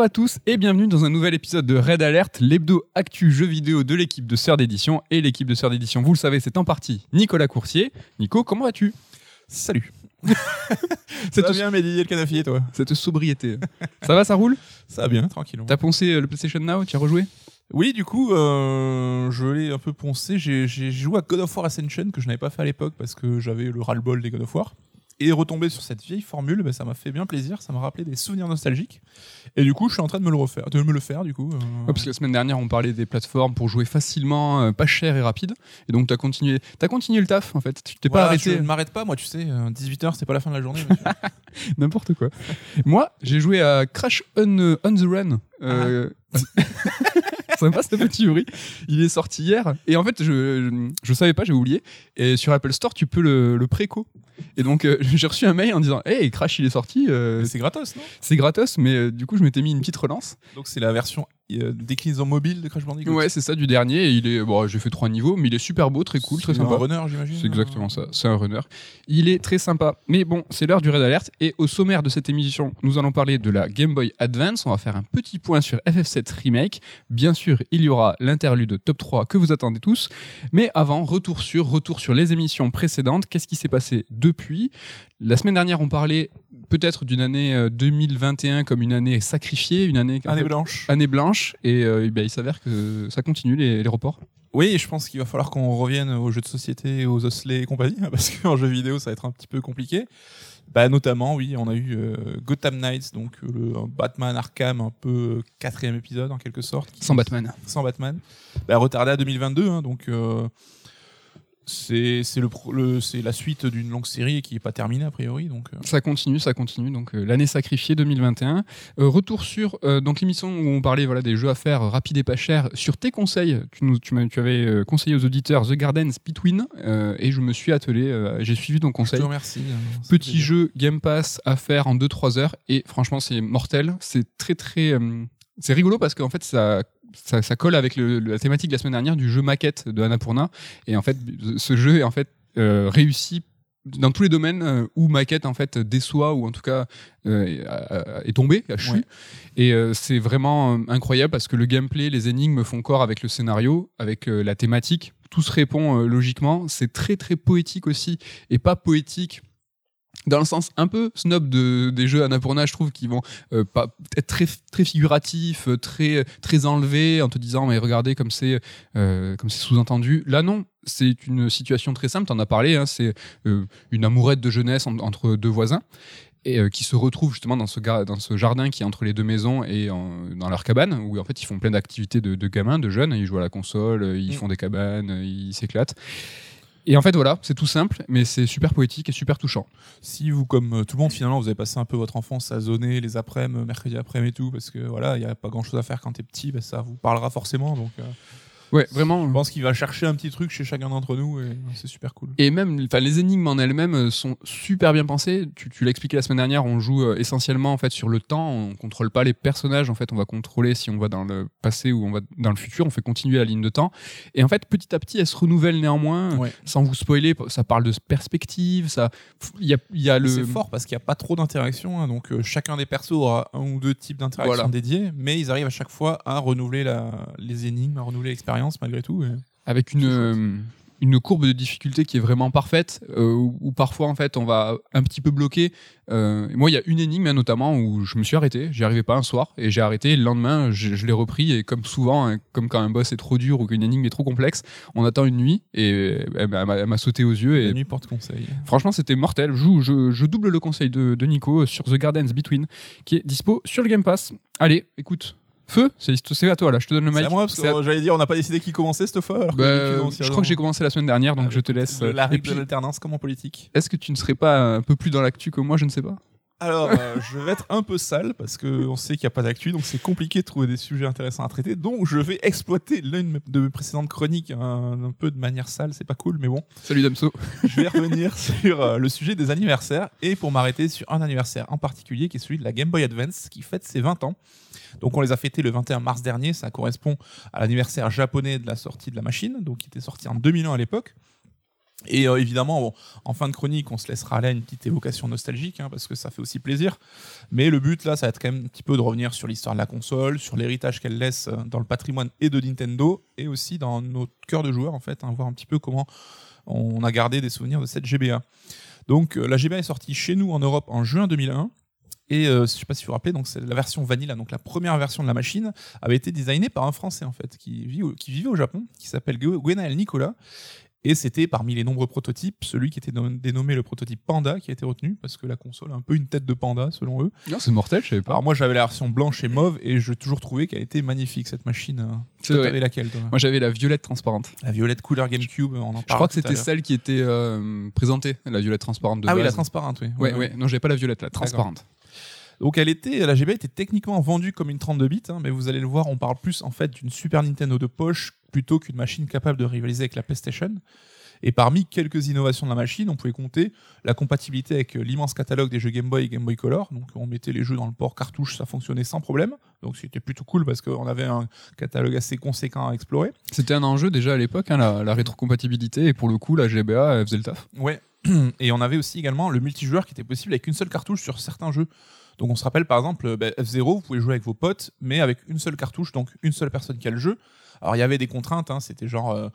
Bonjour à tous et bienvenue dans un nouvel épisode de Red Alert, l'hebdo actu jeu vidéo de l'équipe de Sœurs d'édition. Et l'équipe de Sœurs d'édition, vous le savez, c'est en partie Nicolas Coursier. Nico, comment vas-tu? Salut. Ça va bien, Mehdi, le canafier, toi? Cette sobriété. ça va, ça roule? Ça va bien, tranquillement. T'as poncé euh, le PlayStation Now? Tu as rejoué? Oui, du coup, euh, je l'ai un peu poncé. J'ai j'ai joué à God of War Ascension que je n'avais pas fait à l'époque parce que j'avais le ras-le-bol des God of War. Et retombé sur cette vieille formule, bah, ça m'a fait bien plaisir. Ça m'a rappelé des souvenirs nostalgiques. Et du coup, je suis en train de me le refaire, de me le faire, du coup. euh, Ouais, parce que la semaine dernière, on parlait des plateformes pour jouer facilement, euh, pas cher et rapide. Et donc, t'as continué, t'as continué le taf, en fait. Tu t'es voilà, pas arrêté. Je ne m'arrête pas, moi, tu sais. 18h, c'est pas la fin de la journée. N'importe quoi. Moi, j'ai joué à Crash on, on the Run. Euh, Sympa ce petit bruit. Il est sorti hier. Et en fait, je, je, je savais pas, j'ai oublié. Et sur Apple Store, tu peux le, le préco. Et donc, euh, j'ai reçu un mail en disant Hey, Crash, il est sorti. euh, c'est gratos, non? c'est gratos, mais euh, du coup, je m'étais mis une petite relance. Donc, c'est la version euh, déclinaison mobile de Crash Bandicoot? Ouais, c'est ça du dernier. Et il est, bon, j'ai fait trois niveaux, mais il est super beau, très cool, très C'est sympa. un runner, j'imagine. C'est exactement ça, c'est un runner. Il est très sympa. Mais bon, c'est l'heure du Red Alert. Et au sommaire de cette émission, nous allons parler de la Game Boy Advance. On va faire un petit point sur FF7 Remake. Bien sûr, il y aura l'interlude top 3 que vous attendez tous. Mais avant, retour sur, retour sur les émissions précédentes. Qu'est-ce qui s'est passé depuis La semaine dernière, on parlait peut-être d'une année euh, 2021 comme une année sacrifiée, une année, Année blanche. année blanche. Et euh, eh ben, il s'avère que ça continue, les, les reports. Oui, je pense qu'il va falloir qu'on revienne aux jeux de société, aux osselets et compagnie, parce qu'en jeu vidéo, ça va être un petit peu compliqué. Bah, notamment, oui, on a eu euh, Gotham Knights, donc euh, le Batman Arkham, un peu euh, quatrième épisode en quelque sorte. Sans Batman. Sans Batman. Bah, retardé à 2022, hein, donc euh, c'est le, le- c'est la suite d'une longue série qui n'est pas terminée a priori. Donc, euh, Ça continue, ça continue. Donc euh, l'année sacrifiée 2021. Euh, retour sur euh, donc l'émission où on parlait voilà des jeux à faire rapides et pas chers. Sur tes conseils, tu nous tu, tu avais conseillé aux auditeurs The Gardens Between euh, et je me suis attelé. J'ai suivi ton je conseil. te remercie. Petit jeu Game Pass à faire en 2-3 heures et franchement c'est mortel. C'est très très euh, c'est rigolo parce qu'en fait ça ça, ça colle avec le- la thématique de la semaine dernière du jeu maquette de Annapurna et en fait ce jeu est en fait euh, réussi dans tous les domaines euh, où maquette en fait déçoit ou en tout cas euh, est- tombé, a chu. Ouais. Et euh, c'est vraiment incroyable parce que le gameplay, les énigmes font corps avec le scénario, avec la thématique. Tout se répond logiquement. C'est très très poétique aussi et pas poétique dans le sens un peu snob de, des jeux Annapurna, je trouve, qui vont euh, pas, être très, très figuratifs, euh, très, très enlevés, en te disant, mais regardez comme c'est euh, comme c'est sous-entendu. Là, non, c'est une situation très simple, tu en as parlé, hein, c'est euh, une amourette de jeunesse en- entre deux voisins. Et qui se retrouvent justement dans ce, dans ce jardin qui est entre les deux maisons et en- dans leur cabane, où en fait ils font plein d'activités de, de gamins, de jeunes, ils jouent à la console, ils Mm. font des cabanes, ils s'éclatent. Et en fait voilà, c'est tout simple, mais c'est super poétique et super touchant. Si vous, comme euh, tout le monde, finalement, vous avez passé un peu votre enfance à zoner les après-midi, mercredi après-midi et tout, parce que voilà, il n'y a pas grand chose à faire quand t'es petit, bah, ça vous parlera forcément. Donc, euh, Ouais, vraiment. je pense qu'il va chercher un petit truc chez chacun d'entre nous et c'est super cool. Et même, enfin, les énigmes en elles-mêmes euh, sont super bien pensées. Tu, tu l'as expliqué la semaine dernière, on joue euh, essentiellement en fait sur le temps. On contrôle pas les personnages. En fait, on va contrôler si on va dans le passé ou on va dans le futur. On fait continuer la ligne de temps. Et en fait, petit à petit, elle se renouvelle néanmoins. Ouais. Sans vous spoiler, ça parle de perspective. Ça, il y a, il y a le. C'est fort parce qu'il n'y a pas trop d'interaction. hein, donc, euh, chacun des persos aura un ou deux types d'interactions Voilà. dédiés, mais ils arrivent à chaque fois à renouveler la, les énigmes, à renouveler l'expérience malgré tout. et- avec une, euh, une courbe de difficulté qui est vraiment parfaite, euh, où, où parfois en fait on va un petit peu bloquer. Euh, moi, il y a une énigme hein, notamment où je me suis arrêté, j'y arrivais pas un soir et j'ai arrêté. Le lendemain, je, je l'ai repris et comme souvent, hein, comme quand un boss est trop dur ou qu'une énigme est trop complexe, on attend une nuit et euh, elle m'a- elle m'a sauté aux yeux. La Et nuit porte conseil. franchement, c'était mortel. Je, je, je double le conseil de, de Nico sur The Gardens Between qui est dispo sur le Game Pass. Allez, écoute. Feu, c'est c'est à toi là, je te donne le C'est mic. à moi parce C'est que j'allais dire, on n'a pas décidé qui commençait cette fois. alors Bah, je crois que j'ai commencé la semaine dernière, donc Ah, je te laisse. La règle puis, de l'alternance comme en politique. est-ce que tu ne serais pas un peu plus dans l'actu que moi Je ne sais pas? Alors, euh, je vais être un peu sale parce qu'on sait qu'il n'y a pas d'actu, donc c'est compliqué de trouver des sujets intéressants à traiter. Donc, je vais exploiter l'une de mes précédentes chroniques un, un peu de manière sale, c'est pas cool, mais bon. Salut Damso. Je vais revenir sur euh, le sujet des anniversaires et pour m'arrêter sur un anniversaire en particulier qui est celui de la Game Boy Advance qui fête ses 20 ans. Donc, on les a fêtés le 21 mars dernier, ça correspond à l'anniversaire japonais de la sortie de la machine, donc qui était sorti en 2001 à l'époque. Et euh, évidemment, bon, en fin de chronique, on se laissera aller à une petite évocation nostalgique, hein, parce que ça fait aussi plaisir. Mais le but, là, ça va être quand même un petit peu de revenir sur l'histoire de la console, sur l'héritage qu'elle laisse euh, dans le patrimoine et de Nintendo, et aussi dans notre cœur de joueur, en fait, hein, voir un petit peu comment on a gardé des souvenirs de cette GBA. Donc, euh, la GBA est sortie chez nous en Europe en juin 2001. Et euh, je sais pas si vous vous rappelez, donc c'est la version vanilla, donc la première version de la machine, avait été designée par un Français en fait, qui, vit qui vivait au Japon, qui s'appelle Gwenaël Nicolas. Et c'était parmi les nombreux prototypes, celui qui était nom- dénommé le prototype Panda qui a été retenu, parce que la console a un peu une tête de panda selon eux. Non, c'est mortel, je savais pas. Alors moi j'avais la version blanche et mauve, et j'ai toujours trouvé qu'elle était magnifique cette machine. euh. C'est vrai. laquelle toi? Moi, j'avais la violette transparente. La violette couleur GameCube, on en parle. Je crois que c'était celle qui était euh, présentée, la violette transparente de Ah oui, la transparente, oui. Ouais, ouais. Non, j'avais pas la violette, la transparente. Donc elle était, la GBA était techniquement vendue comme une 32 bits, hein, mais vous allez le voir, on parle plus en fait d'une Super Nintendo de poche plutôt qu'une machine capable de rivaliser avec la PlayStation. Et parmi quelques innovations de la machine, on pouvait compter la compatibilité avec euh, l'immense catalogue des jeux Game Boy et Game Boy Color. Donc on mettait les jeux dans le port cartouche, ça fonctionnait sans problème. Donc c'était plutôt cool parce qu'on avait un catalogue assez conséquent à explorer. C'était un enjeu déjà à l'époque, hein, la, la rétrocompatibilité, et pour le coup, la GBA elle faisait le taf. Ouais. Et on avait aussi également le multijoueur qui était possible avec une seule cartouche sur certains jeux. Donc on se rappelle par exemple euh, bah, F0, vous pouvez jouer avec vos potes, mais avec une seule cartouche, donc une seule personne qui a le jeu. Alors il y avait des contraintes, hein, c'était genre, euh,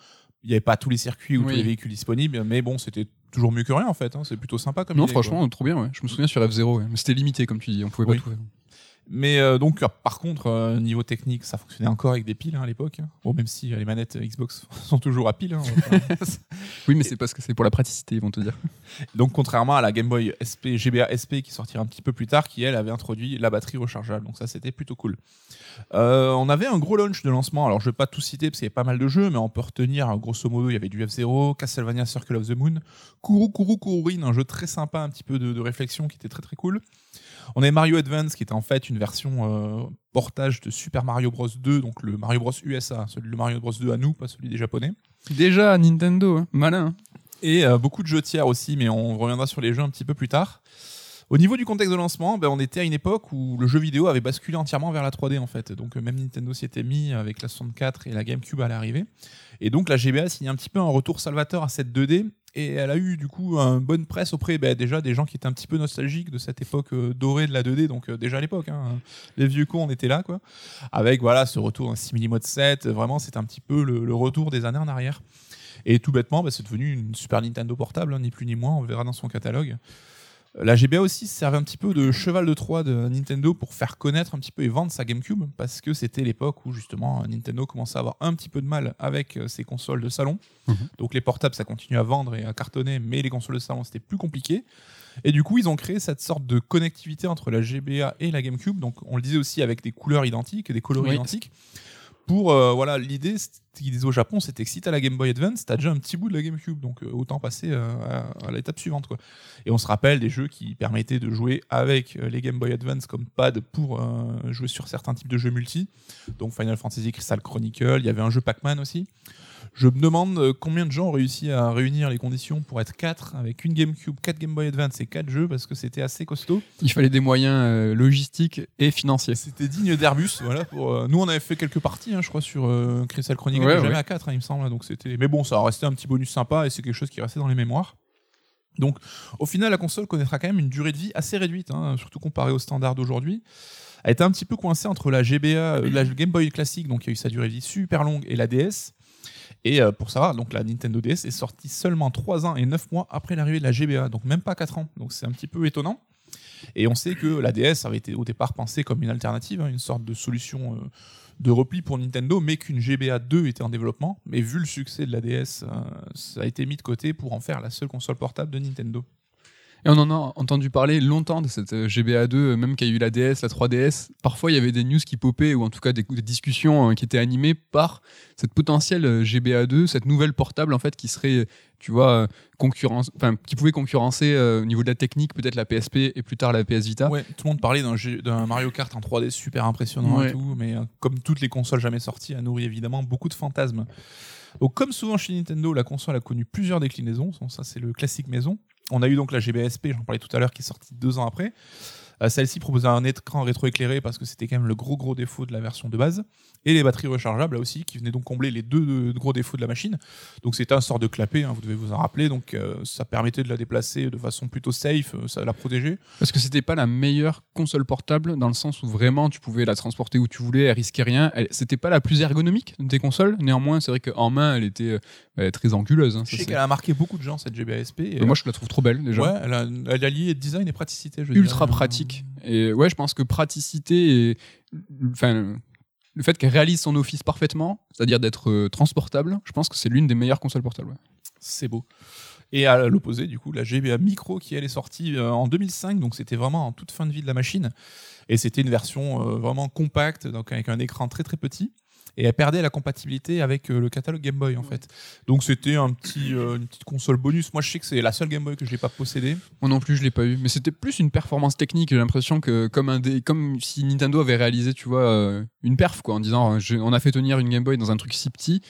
il n'y avait pas tous les circuits ou Oui. tous les véhicules disponibles, mais bon, c'était toujours mieux que rien en fait. hein, c'est plutôt sympa comme non, idée, quoi. franchement, trop bien. ouais. Je me souviens sur F0, ouais. mais c'était limité, comme tu dis, on pouvait Oui. pas tout faire. Mais euh, donc, euh, par contre, euh, niveau technique, ça fonctionnait encore avec des piles hein, à l'époque. Bon, même si euh, les manettes Xbox sont toujours à piles. hein, Oui, mais c'est parce que c'est pour la praticité, ils vont te dire. Donc contrairement à la Game Boy SP, GBA SP qui sortira un petit peu plus tard, qui elle avait introduit la batterie rechargeable. Donc ça c'était plutôt cool. On avait un gros launch de lancement. Alors je vais pas tout citer parce qu'il y a pas mal de jeux, mais on peut retenir grosso modo il y avait du F0, Castlevania Circle of the Moon, Kuru Kuru Kururin, un jeu très sympa, un petit peu de, de réflexion qui était très très cool. On avait Mario Advance qui était en fait une version euh, portage de Super Mario Bros 2, donc le Mario Bros USA, celui de Mario Bros 2 à nous, pas celui des japonais. Déjà, Nintendo, hein. malin. hein. Et euh, beaucoup de jeux tiers aussi, mais on reviendra sur les jeux un petit peu plus tard. Au niveau du contexte de lancement, ben, on était à une époque où le jeu vidéo avait basculé entièrement vers la 3D en fait. Donc euh, même Nintendo s'y était mis avec la 64 et la GameCube à l'arrivée. Et donc la GBA signe un petit peu un retour salvateur à cette 2D. Et elle a eu du coup une bonne presse auprès ben, déjà des gens qui étaient un petit peu nostalgiques de cette époque euh, dorée de la 2D. Donc euh, déjà à l'époque, hein, les vieux cons on était là quoi. Avec voilà ce retour d'un simili mode 7. Vraiment c'était un petit peu le, retour des années en arrière. Et tout bêtement, bah, c'est devenu une Super Nintendo portable, hein, ni plus ni moins, on verra dans son catalogue. La GBA aussi servait un petit peu de cheval de Troie de Nintendo pour faire connaître un petit peu et vendre sa GameCube, parce que c'était l'époque où justement Nintendo commençait à avoir un petit peu de mal avec euh, ses consoles de salon. Mhm. Donc les portables, ça continue à vendre et à cartonner, mais les consoles de salon, c'était plus compliqué. Et du coup, ils ont créé cette sorte de connectivité entre la GBA et la GameCube. Donc on le disait aussi avec des couleurs identiques, des coloris Oui. identiques. Pour euh, voilà, l'idée qu'ils disaient au Japon, c'était que si t'as la Game Boy Advance, t'as déjà un petit bout de la GameCube, donc euh, autant passer euh, à, l'étape suivante. Et on se rappelle des jeux qui permettaient de jouer avec les Game Boy Advance comme pad pour jouer sur certains types de jeux multi. Donc Final Fantasy Crystal Chronicle, il y avait un jeu Pac-Man aussi. Je me demande euh, combien de gens ont réussi à réunir les conditions pour être 4 avec une GameCube, 4 Game Boy Advance et 4 jeux parce que c'était assez costaud. Il fallait des moyens euh, logistiques et financiers. C'était digne d'Airbus, voilà. Pour, euh, nous, on avait fait quelques parties, hein, je crois, sur euh, Crystal Chronicle, Ouais, mais jamais ouais. à 4, hein, il me semble. Donc c'était. Mais bon, ça a resté un petit bonus sympa et c'est quelque chose qui restait dans les mémoires. Donc, au final, la console connaîtra quand même une durée de vie assez réduite, hein, surtout comparée aux standards d'aujourd'hui. Elle était un petit peu coincée entre la GBA, la Game Boy classique, donc il y a eu sa durée de vie super longue, et la DS. Et euh, pour savoir, donc la Nintendo DS est sortie seulement 3 ans et 9 mois après l'arrivée de la GBA, donc même pas 4 ans. Donc c'est un petit peu étonnant. Et on sait que la DS avait été au départ pensée comme une alternative, hein, une sorte de solution euh, de repli pour Nintendo, mais qu'une GBA 2 était en développement. Mais vu le succès de la DS, euh, ça a été mis de côté pour en faire la seule console portable de Nintendo. Et on en a entendu parler longtemps de cette euh, GBA2, euh, même qu'il y a eu la DS, la 3DS. Parfois, il y avait des news qui popaient, ou en tout cas des, des discussions euh, qui étaient animées par cette potentielle euh, GBA2, cette nouvelle portable en fait qui serait, tu vois, concurrence, enfin, qui pouvait concurrencer euh, au niveau de la technique peut-être la PSP et plus tard la PS Vita. Ouais, tout le monde parlait d'un Mario Kart en 3D super impressionnant Ouais. et tout, mais euh, comme toutes les consoles jamais sorties, a nourri évidemment beaucoup de fantasmes. Donc, comme souvent chez Nintendo, la console a connu plusieurs déclinaisons. Ça, c'est le classique maison. On a eu donc la GBA SP, j'en parlais tout à l'heure, qui est sortie deux ans après. Euh, Celle-ci proposait un écran rétroéclairé parce que c'était quand même le gros gros défaut de la version de base. Et les batteries rechargeables là aussi, qui venaient donc combler les deux gros défauts de la machine. Donc c'était un sort de clapet, hein, vous devez vous en rappeler. Donc euh, ça permettait de la déplacer de façon plutôt safe, euh, ça la protégeait. Parce que c'était pas la meilleure console portable dans le sens où vraiment tu pouvais la transporter où tu voulais, elle risquait rien. Elle- C'était pas la plus ergonomique de tes consoles. Néanmoins, c'est vrai qu'en main, elle était euh, est très anguleuse. hein, Je ça, sais qu'elle a marqué beaucoup de gens cette GBASP. Et, moi, je la trouve trop belle déjà. ouais, elle a, elle a lié design et praticité. Je ultra dirais. pratique. Et ouais, je pense que praticité et enfin le fait qu'elle réalise son office parfaitement, c'est-à-dire d'être euh, transportable, je pense que c'est l'une des meilleures consoles portables. C'est beau. Et à l'opposé, du coup, la GBA Micro qui elle est sortie euh, en 2005, donc c'était vraiment en toute fin de vie de la machine. Et c'était une version euh, vraiment compacte, donc avec un écran très très petit. Et elle perdait la compatibilité avec euh, le catalogue Game Boy en fait. Donc c'était un petit, euh, une petite console bonus. Moi je sais que c'est la seule Game Boy que je n'ai pas possédée. Moi non plus, je l'ai pas eu, mais c'était plus une performance technique. J'ai l'impression que comme un dé- comme si Nintendo avait réalisé, tu vois, euh, une perf quoi, en disant je- on a fait tenir une Game Boy dans un truc si petit,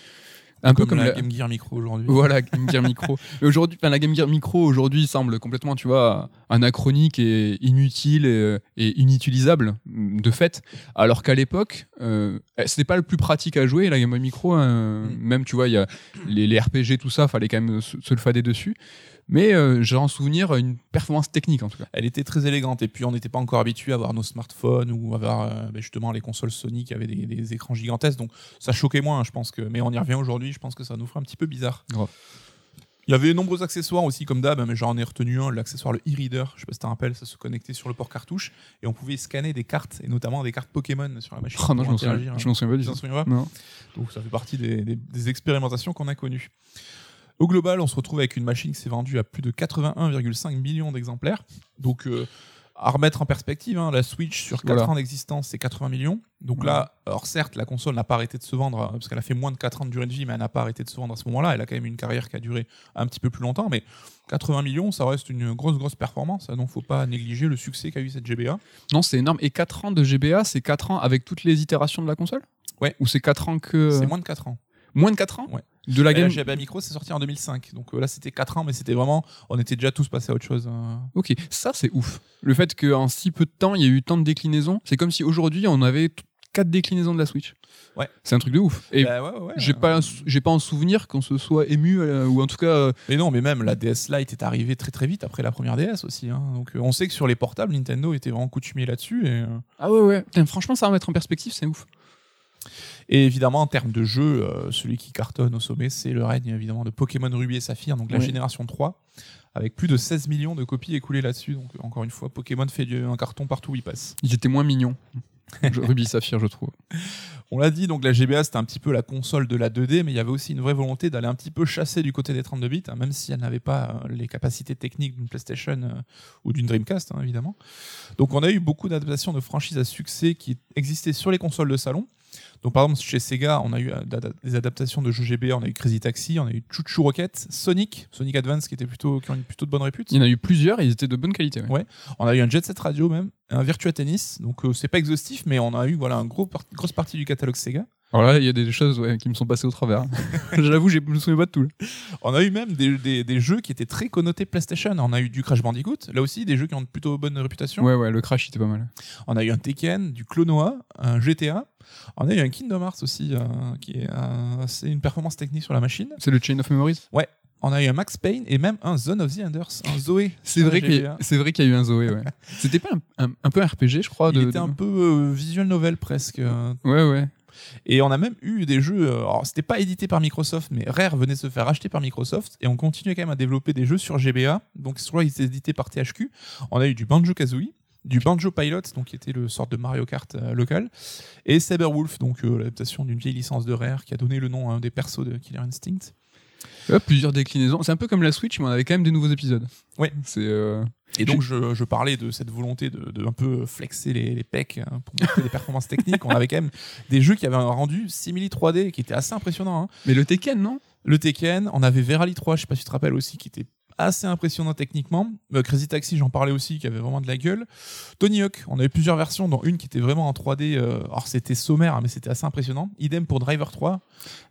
un peu comme la la- Game Gear Micro aujourd'hui. Voilà, Game Gear Micro. Aujourd'hui, la Game Gear Micro aujourd'hui semble complètement, tu vois, anachronique et inutile et, et inutilisable de fait. Alors qu'à l'époque, euh, c'était pas le plus pratique à jouer la Game Boy Micro. hein. Mm. Même, tu vois, il y a les, les RPG, tout ça, fallait quand même se, se le fader dessus. Mais euh, j'ai en souvenir une performance technique en tout cas. Elle était très élégante et puis on n'était pas encore habitué à voir nos smartphones ou à voir euh, ben, justement les consoles Sony qui avaient des, des écrans gigantesques donc ça choquait moins je pense que mais on y revient aujourd'hui je pense que ça nous ferait un petit peu bizarre Grave. il y avait de nombreux accessoires aussi comme d'hab mais j'en ai retenu un l'accessoire le e-reader je sais pas si tu te rappelles ça se connectait sur le port cartouche et on pouvait scanner des cartes et notamment des cartes Pokémon sur la machine Oh non, je m'en souviens, souviens pas du tout. donc ça fait partie des, des- des expérimentations qu'on a connues. Au global, on se retrouve avec une machine qui s'est vendue à plus de 81,5 millions d'exemplaires. Donc euh, à remettre en perspective, hein, la Switch sur 4 Voilà. ans d'existence, c'est 80 millions. Donc là, alors certes, la console n'a pas arrêté de se vendre, euh, parce qu'elle a fait moins de 4 ans de durée de vie, mais elle n'a pas arrêté de se vendre à ce moment-là. Elle a quand même une carrière qui a duré un petit peu plus longtemps, mais 80 millions, ça reste une grosse, grosse performance. hein, donc faut pas négliger le succès qu'a eu cette GBA. Non, c'est énorme. Et 4 ans de GBA, c'est 4 ans avec toutes les itérations de la console? Ouais. Ou c'est 4 ans que. C'est moins de 4 ans. Moins de 4 ans? Ouais. De la game. GBA Micro, c'est sorti en 2005. Donc euh, là, c'était 4 ans, mais c'était vraiment. On était déjà tous passés à autre chose. hein. Ok, ça c'est ouf. Le fait qu'en si peu de temps, il y a eu tant de déclinaisons, c'est comme si aujourd'hui on avait quatre déclinaisons de la Switch. Ouais. C'est un truc de ouf. Et Bah ouais, ouais, j'ai pas, j'ai pas en souvenir qu'on se soit ému, euh, ou en tout cas, euh, Mais non, mais même la DS Lite est arrivée très très vite après la première DS aussi. hein. Donc euh, on sait que sur les portables, Nintendo était vraiment coutumier là-dessus. Et, ah ouais, ouais. Putain, franchement, ça va mettre en perspective, c'est ouf. Et évidemment, en termes de jeu, euh, celui qui cartonne au sommet, c'est le règne évidemment de Pokémon Ruby et Saphir, donc la génération 3, avec plus de 16 millions de copies écoulées là-dessus. Donc encore une fois, Pokémon fait du- un carton partout où il passe. Ils étaient moins mignons. Ruby Saphir, je trouve. On l'a dit, donc la GBA c'était un petit peu la console de la 2D, mais il y avait aussi une vraie volonté d'aller un petit peu chasser du côté des 32 bits, hein, même si elle n'avait pas euh, les capacités techniques d'une PlayStation euh, ou d'une Dreamcast, hein, évidemment. Donc on a eu beaucoup d'adaptations de franchises à succès qui existaient sur les consoles de salon. Donc par exemple chez Sega, on a eu euh, des adaptations de jeux GBA, on a eu Crazy Taxi, on a eu Choo Rocket, Sonic, Sonic Advance qui était plutôt qui ont une plutôt de bonne répute. Il y en a eu plusieurs et ils étaient de bonne qualité. ouais. Ouais. On a eu un Jet Set Radio même, un Virtua Tennis. Donc euh, c'est pas exhaustif, mais on a eu voilà un gros par- grosse partie du catalogue Sega. Alors là, il y a des choses ouais, qui me sont passées au travers. J'avoue, je me souviens pas de tout. On a eu même des, des- des jeux qui étaient très connotés PlayStation. On a eu du Crash Bandicoot, là aussi des jeux qui ont une plutôt bonne réputation. Ouais, ouais, le crash, était pas mal. On a eu un Tekken, du Clonoa, un GTA. On a eu un Kingdom Hearts aussi, euh, qui est euh, une performance technique sur la machine. C'est le Chain of Memories? On a eu un Max Payne et même un Zone of the Enders, un Zoé. C'est vrai qu'il y, a- c'est vrai qu'il y a eu un Zoé, ouais. C'était pas un, un- un peu un RPG, je crois. Il de, était de- un peu euh, visual novel presque. euh, Ouais, ouais. Et on a même eu des jeux, alors c'était pas édité par Microsoft, mais Rare venait se faire acheter par Microsoft, et on continuait quand même à développer des jeux sur GBA, donc soit ils étaient édités par THQ, on a eu du Banjo-Kazooie, du Banjo Pilot, donc qui était le sort de Mario Kart euh, local, et Cyberwolf, donc euh, l'adaptation d'une vieille licence de Rare qui a donné le nom à un des persos de Killer Instinct. Ouais, plusieurs déclinaisons. C'est un peu comme la Switch, mais on avait quand même des nouveaux épisodes. Ouais. C'est. euh, Et donc je, je parlais de cette volonté de, de un peu flexer les, les pecs hein, pour montrer des performances techniques. On avait quand même des jeux qui avaient un rendu simili 3D qui était assez impressionnant. hein. Mais le Tekken, non? Le Tekken, on avait Verali 3, je sais pas si tu te rappelles aussi, qui était assez impressionnant techniquement. Euh, Crazy Taxi, j'en parlais aussi, qui avait vraiment de la gueule. Tony Hawk, on avait plusieurs versions, dont une qui était vraiment en 3D. euh, alors c'était sommaire, mais c'était assez impressionnant. Idem pour Driver 3.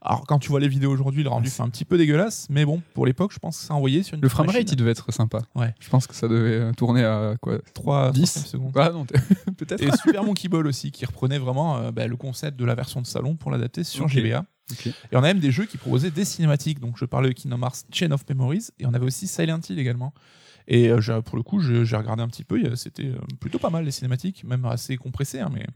Alors quand tu vois les vidéos aujourd'hui, le rendu fait un petit peu dégueulasse, mais bon, pour l'époque, je pense que ça envoyé sur une Le framerate, il devait être sympa. Ouais. Je pense que ça devait euh, tourner à quoi? 3 10 secondes. Ah non, peut-être. Et Super Monkey Ball aussi, qui reprenait vraiment euh, bah, le concept de la version de salon pour l'adapter sur. GBA. Et on a même des jeux qui proposaient des cinématiques. Donc je parlais de Kingdom Hearts Chain of Memories, et on avait aussi Silent Hill également. Et euh, pour le coup, j'ai regardé un petit peu, a- c'était euh, plutôt pas mal les cinématiques, même assez compressées. hein, mais...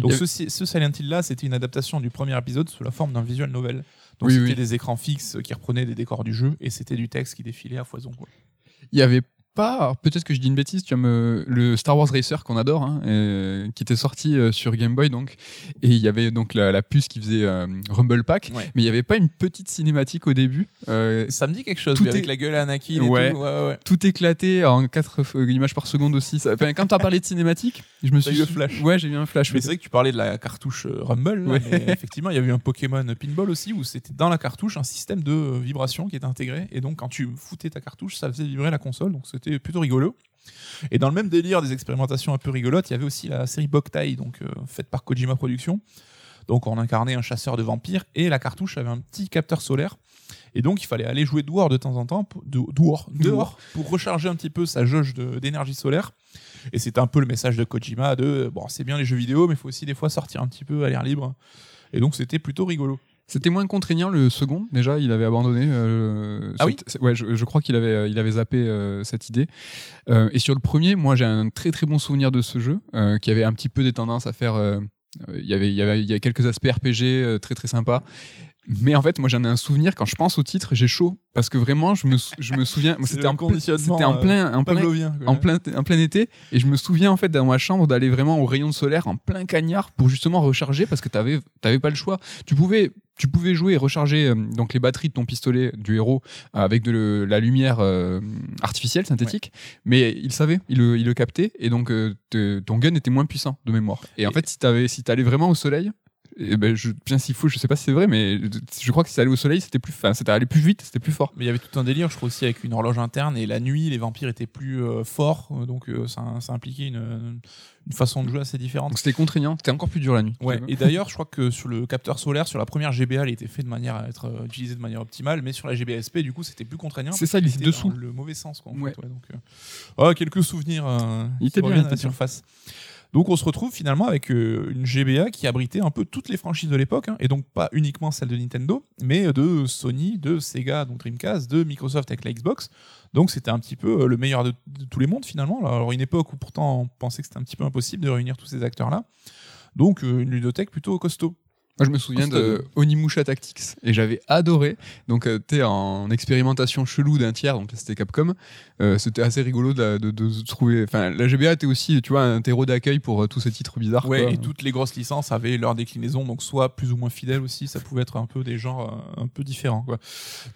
Donc ce, ce Silent Hill là, c'était une adaptation du premier épisode sous la forme d'un visual novel. Donc Oui, c'était oui. des écrans fixes qui reprenaient des décors du jeu, et c'était du texte qui défilait à foison. Quoi. Il y avait pas, peut-être que je dis une bêtise, tu me, le Star Wars Racer qu'on adore, hein, euh, qui était sorti euh, sur Game Boy donc, et il y avait donc la, la puce qui faisait euh, Rumble Pack, Ouais. mais il y avait pas une petite cinématique au début, Ça me dit quelque chose, Tout avec est- la gueule à Anakin et tout. Ouais, tout éclaté en 4 images par seconde aussi. Ça- enfin, quand tu as parlé de cinématique, je me suis eu le flash. Ouais, j'ai eu un flash. Mais c'est vrai que tu parlais de la cartouche Rumble. là, Ouais. mais effectivement, il y avait eu un Pokémon Pinball aussi où c'était dans la cartouche un système de vibration qui était intégré. Et donc, quand tu foutais ta cartouche, ça faisait vibrer la console. Donc, c'était plutôt rigolo. Et dans le même délire des expérimentations un peu rigolotes, il y avait aussi la série Boktai, donc euh, faite par Kojima Productions. Donc, on incarnait un chasseur de vampires et la cartouche avait un petit capteur solaire. Et donc, il fallait aller jouer dehors de temps en temps, de- dehors, dehors, pour recharger un petit peu sa jauge d'énergie solaire. Et c'était un peu le message de Kojima de bon, c'est bien les jeux vidéo, mais il faut aussi des fois sortir un petit peu à l'air libre. Et donc, c'était plutôt rigolo. C'était moins contraignant le second. Déjà, il avait abandonné. euh, Ah cette- Ouais, je, je crois qu'il avait, il avait zappé euh, cette idée. Euh, et sur le premier, moi, j'ai un très très bon souvenir de ce jeu, qui avait un petit peu des tendances à faire. Il y avait, il y avait, il y a quelques aspects RPG très très sympas. Mais en fait, moi, j'en ai un souvenir quand je pense au titre, j'ai chaud parce que vraiment, je me, sou- je me souviens. C'était en, c'était en plein, en plein, en plein été et je me souviens en fait dans ma chambre d'aller vraiment au rayon solaire en plein cagnard pour justement recharger parce que t'avais t'avais pas le choix tu pouvais tu pouvais jouer et recharger euh, donc les batteries de ton pistolet du héros avec de le- la lumière euh, artificielle synthétique. Mais il savait il le, il le captait. Et donc euh, te- ton gun était moins puissant de mémoire. Et en fait si t'avais si t'allais vraiment au soleil et ben je, bien s'il faut, je sais pas si c'est vrai, mais je crois que si ça allait au soleil, c'était plus, enfin, c'était allé plus vite, c'était plus fort. Mais il y avait tout un délire, je crois aussi, avec une horloge interne. Et la nuit, les vampires étaient plus euh, forts. Donc, euh, ça, ça impliquait une, une façon de jouer assez différente. Donc c'était contraignant, c'était encore plus dur la nuit. Ouais, et d'ailleurs, je crois que sur le capteur solaire, sur la première GBA, il était fait de manière à être euh, utilisé de manière optimale, mais sur la GBSP, du coup, c'était plus contraignant. C'est ça, il était dessous. le mauvais sens, quoi. en Ouais. fait, ouais, donc, euh, ah, quelques souvenirs Il était bien, à la bien. Donc, on se retrouve finalement avec euh, une GBA qui abritait un peu toutes les franchises de l'époque, hein, et donc pas uniquement celles de Nintendo, mais de Sony, de Sega, donc Dreamcast, de Microsoft avec la Xbox. Donc, c'était un petit peu euh, le meilleur de, de tous les mondes finalement. Alors, une époque où pourtant on pensait que c'était un petit peu impossible de réunir tous ces acteurs-là. Donc, euh, une ludothèque plutôt costaud. Moi, je me souviens de Onimusha Tactics et j'avais adoré. Donc, euh, t'es en expérimentation chelou d'un tiers, donc c'était Capcom. Euh, c'était assez rigolo de, de- trouver. Enfin, la GBA était aussi, tu vois, un terreau d'accueil pour euh, tous ces titres bizarres. Ouais, quoi. et toutes les grosses licences avaient leur déclinaison, donc soit plus ou moins fidèles aussi, ça pouvait être un peu des genres euh, un peu différents. Quoi.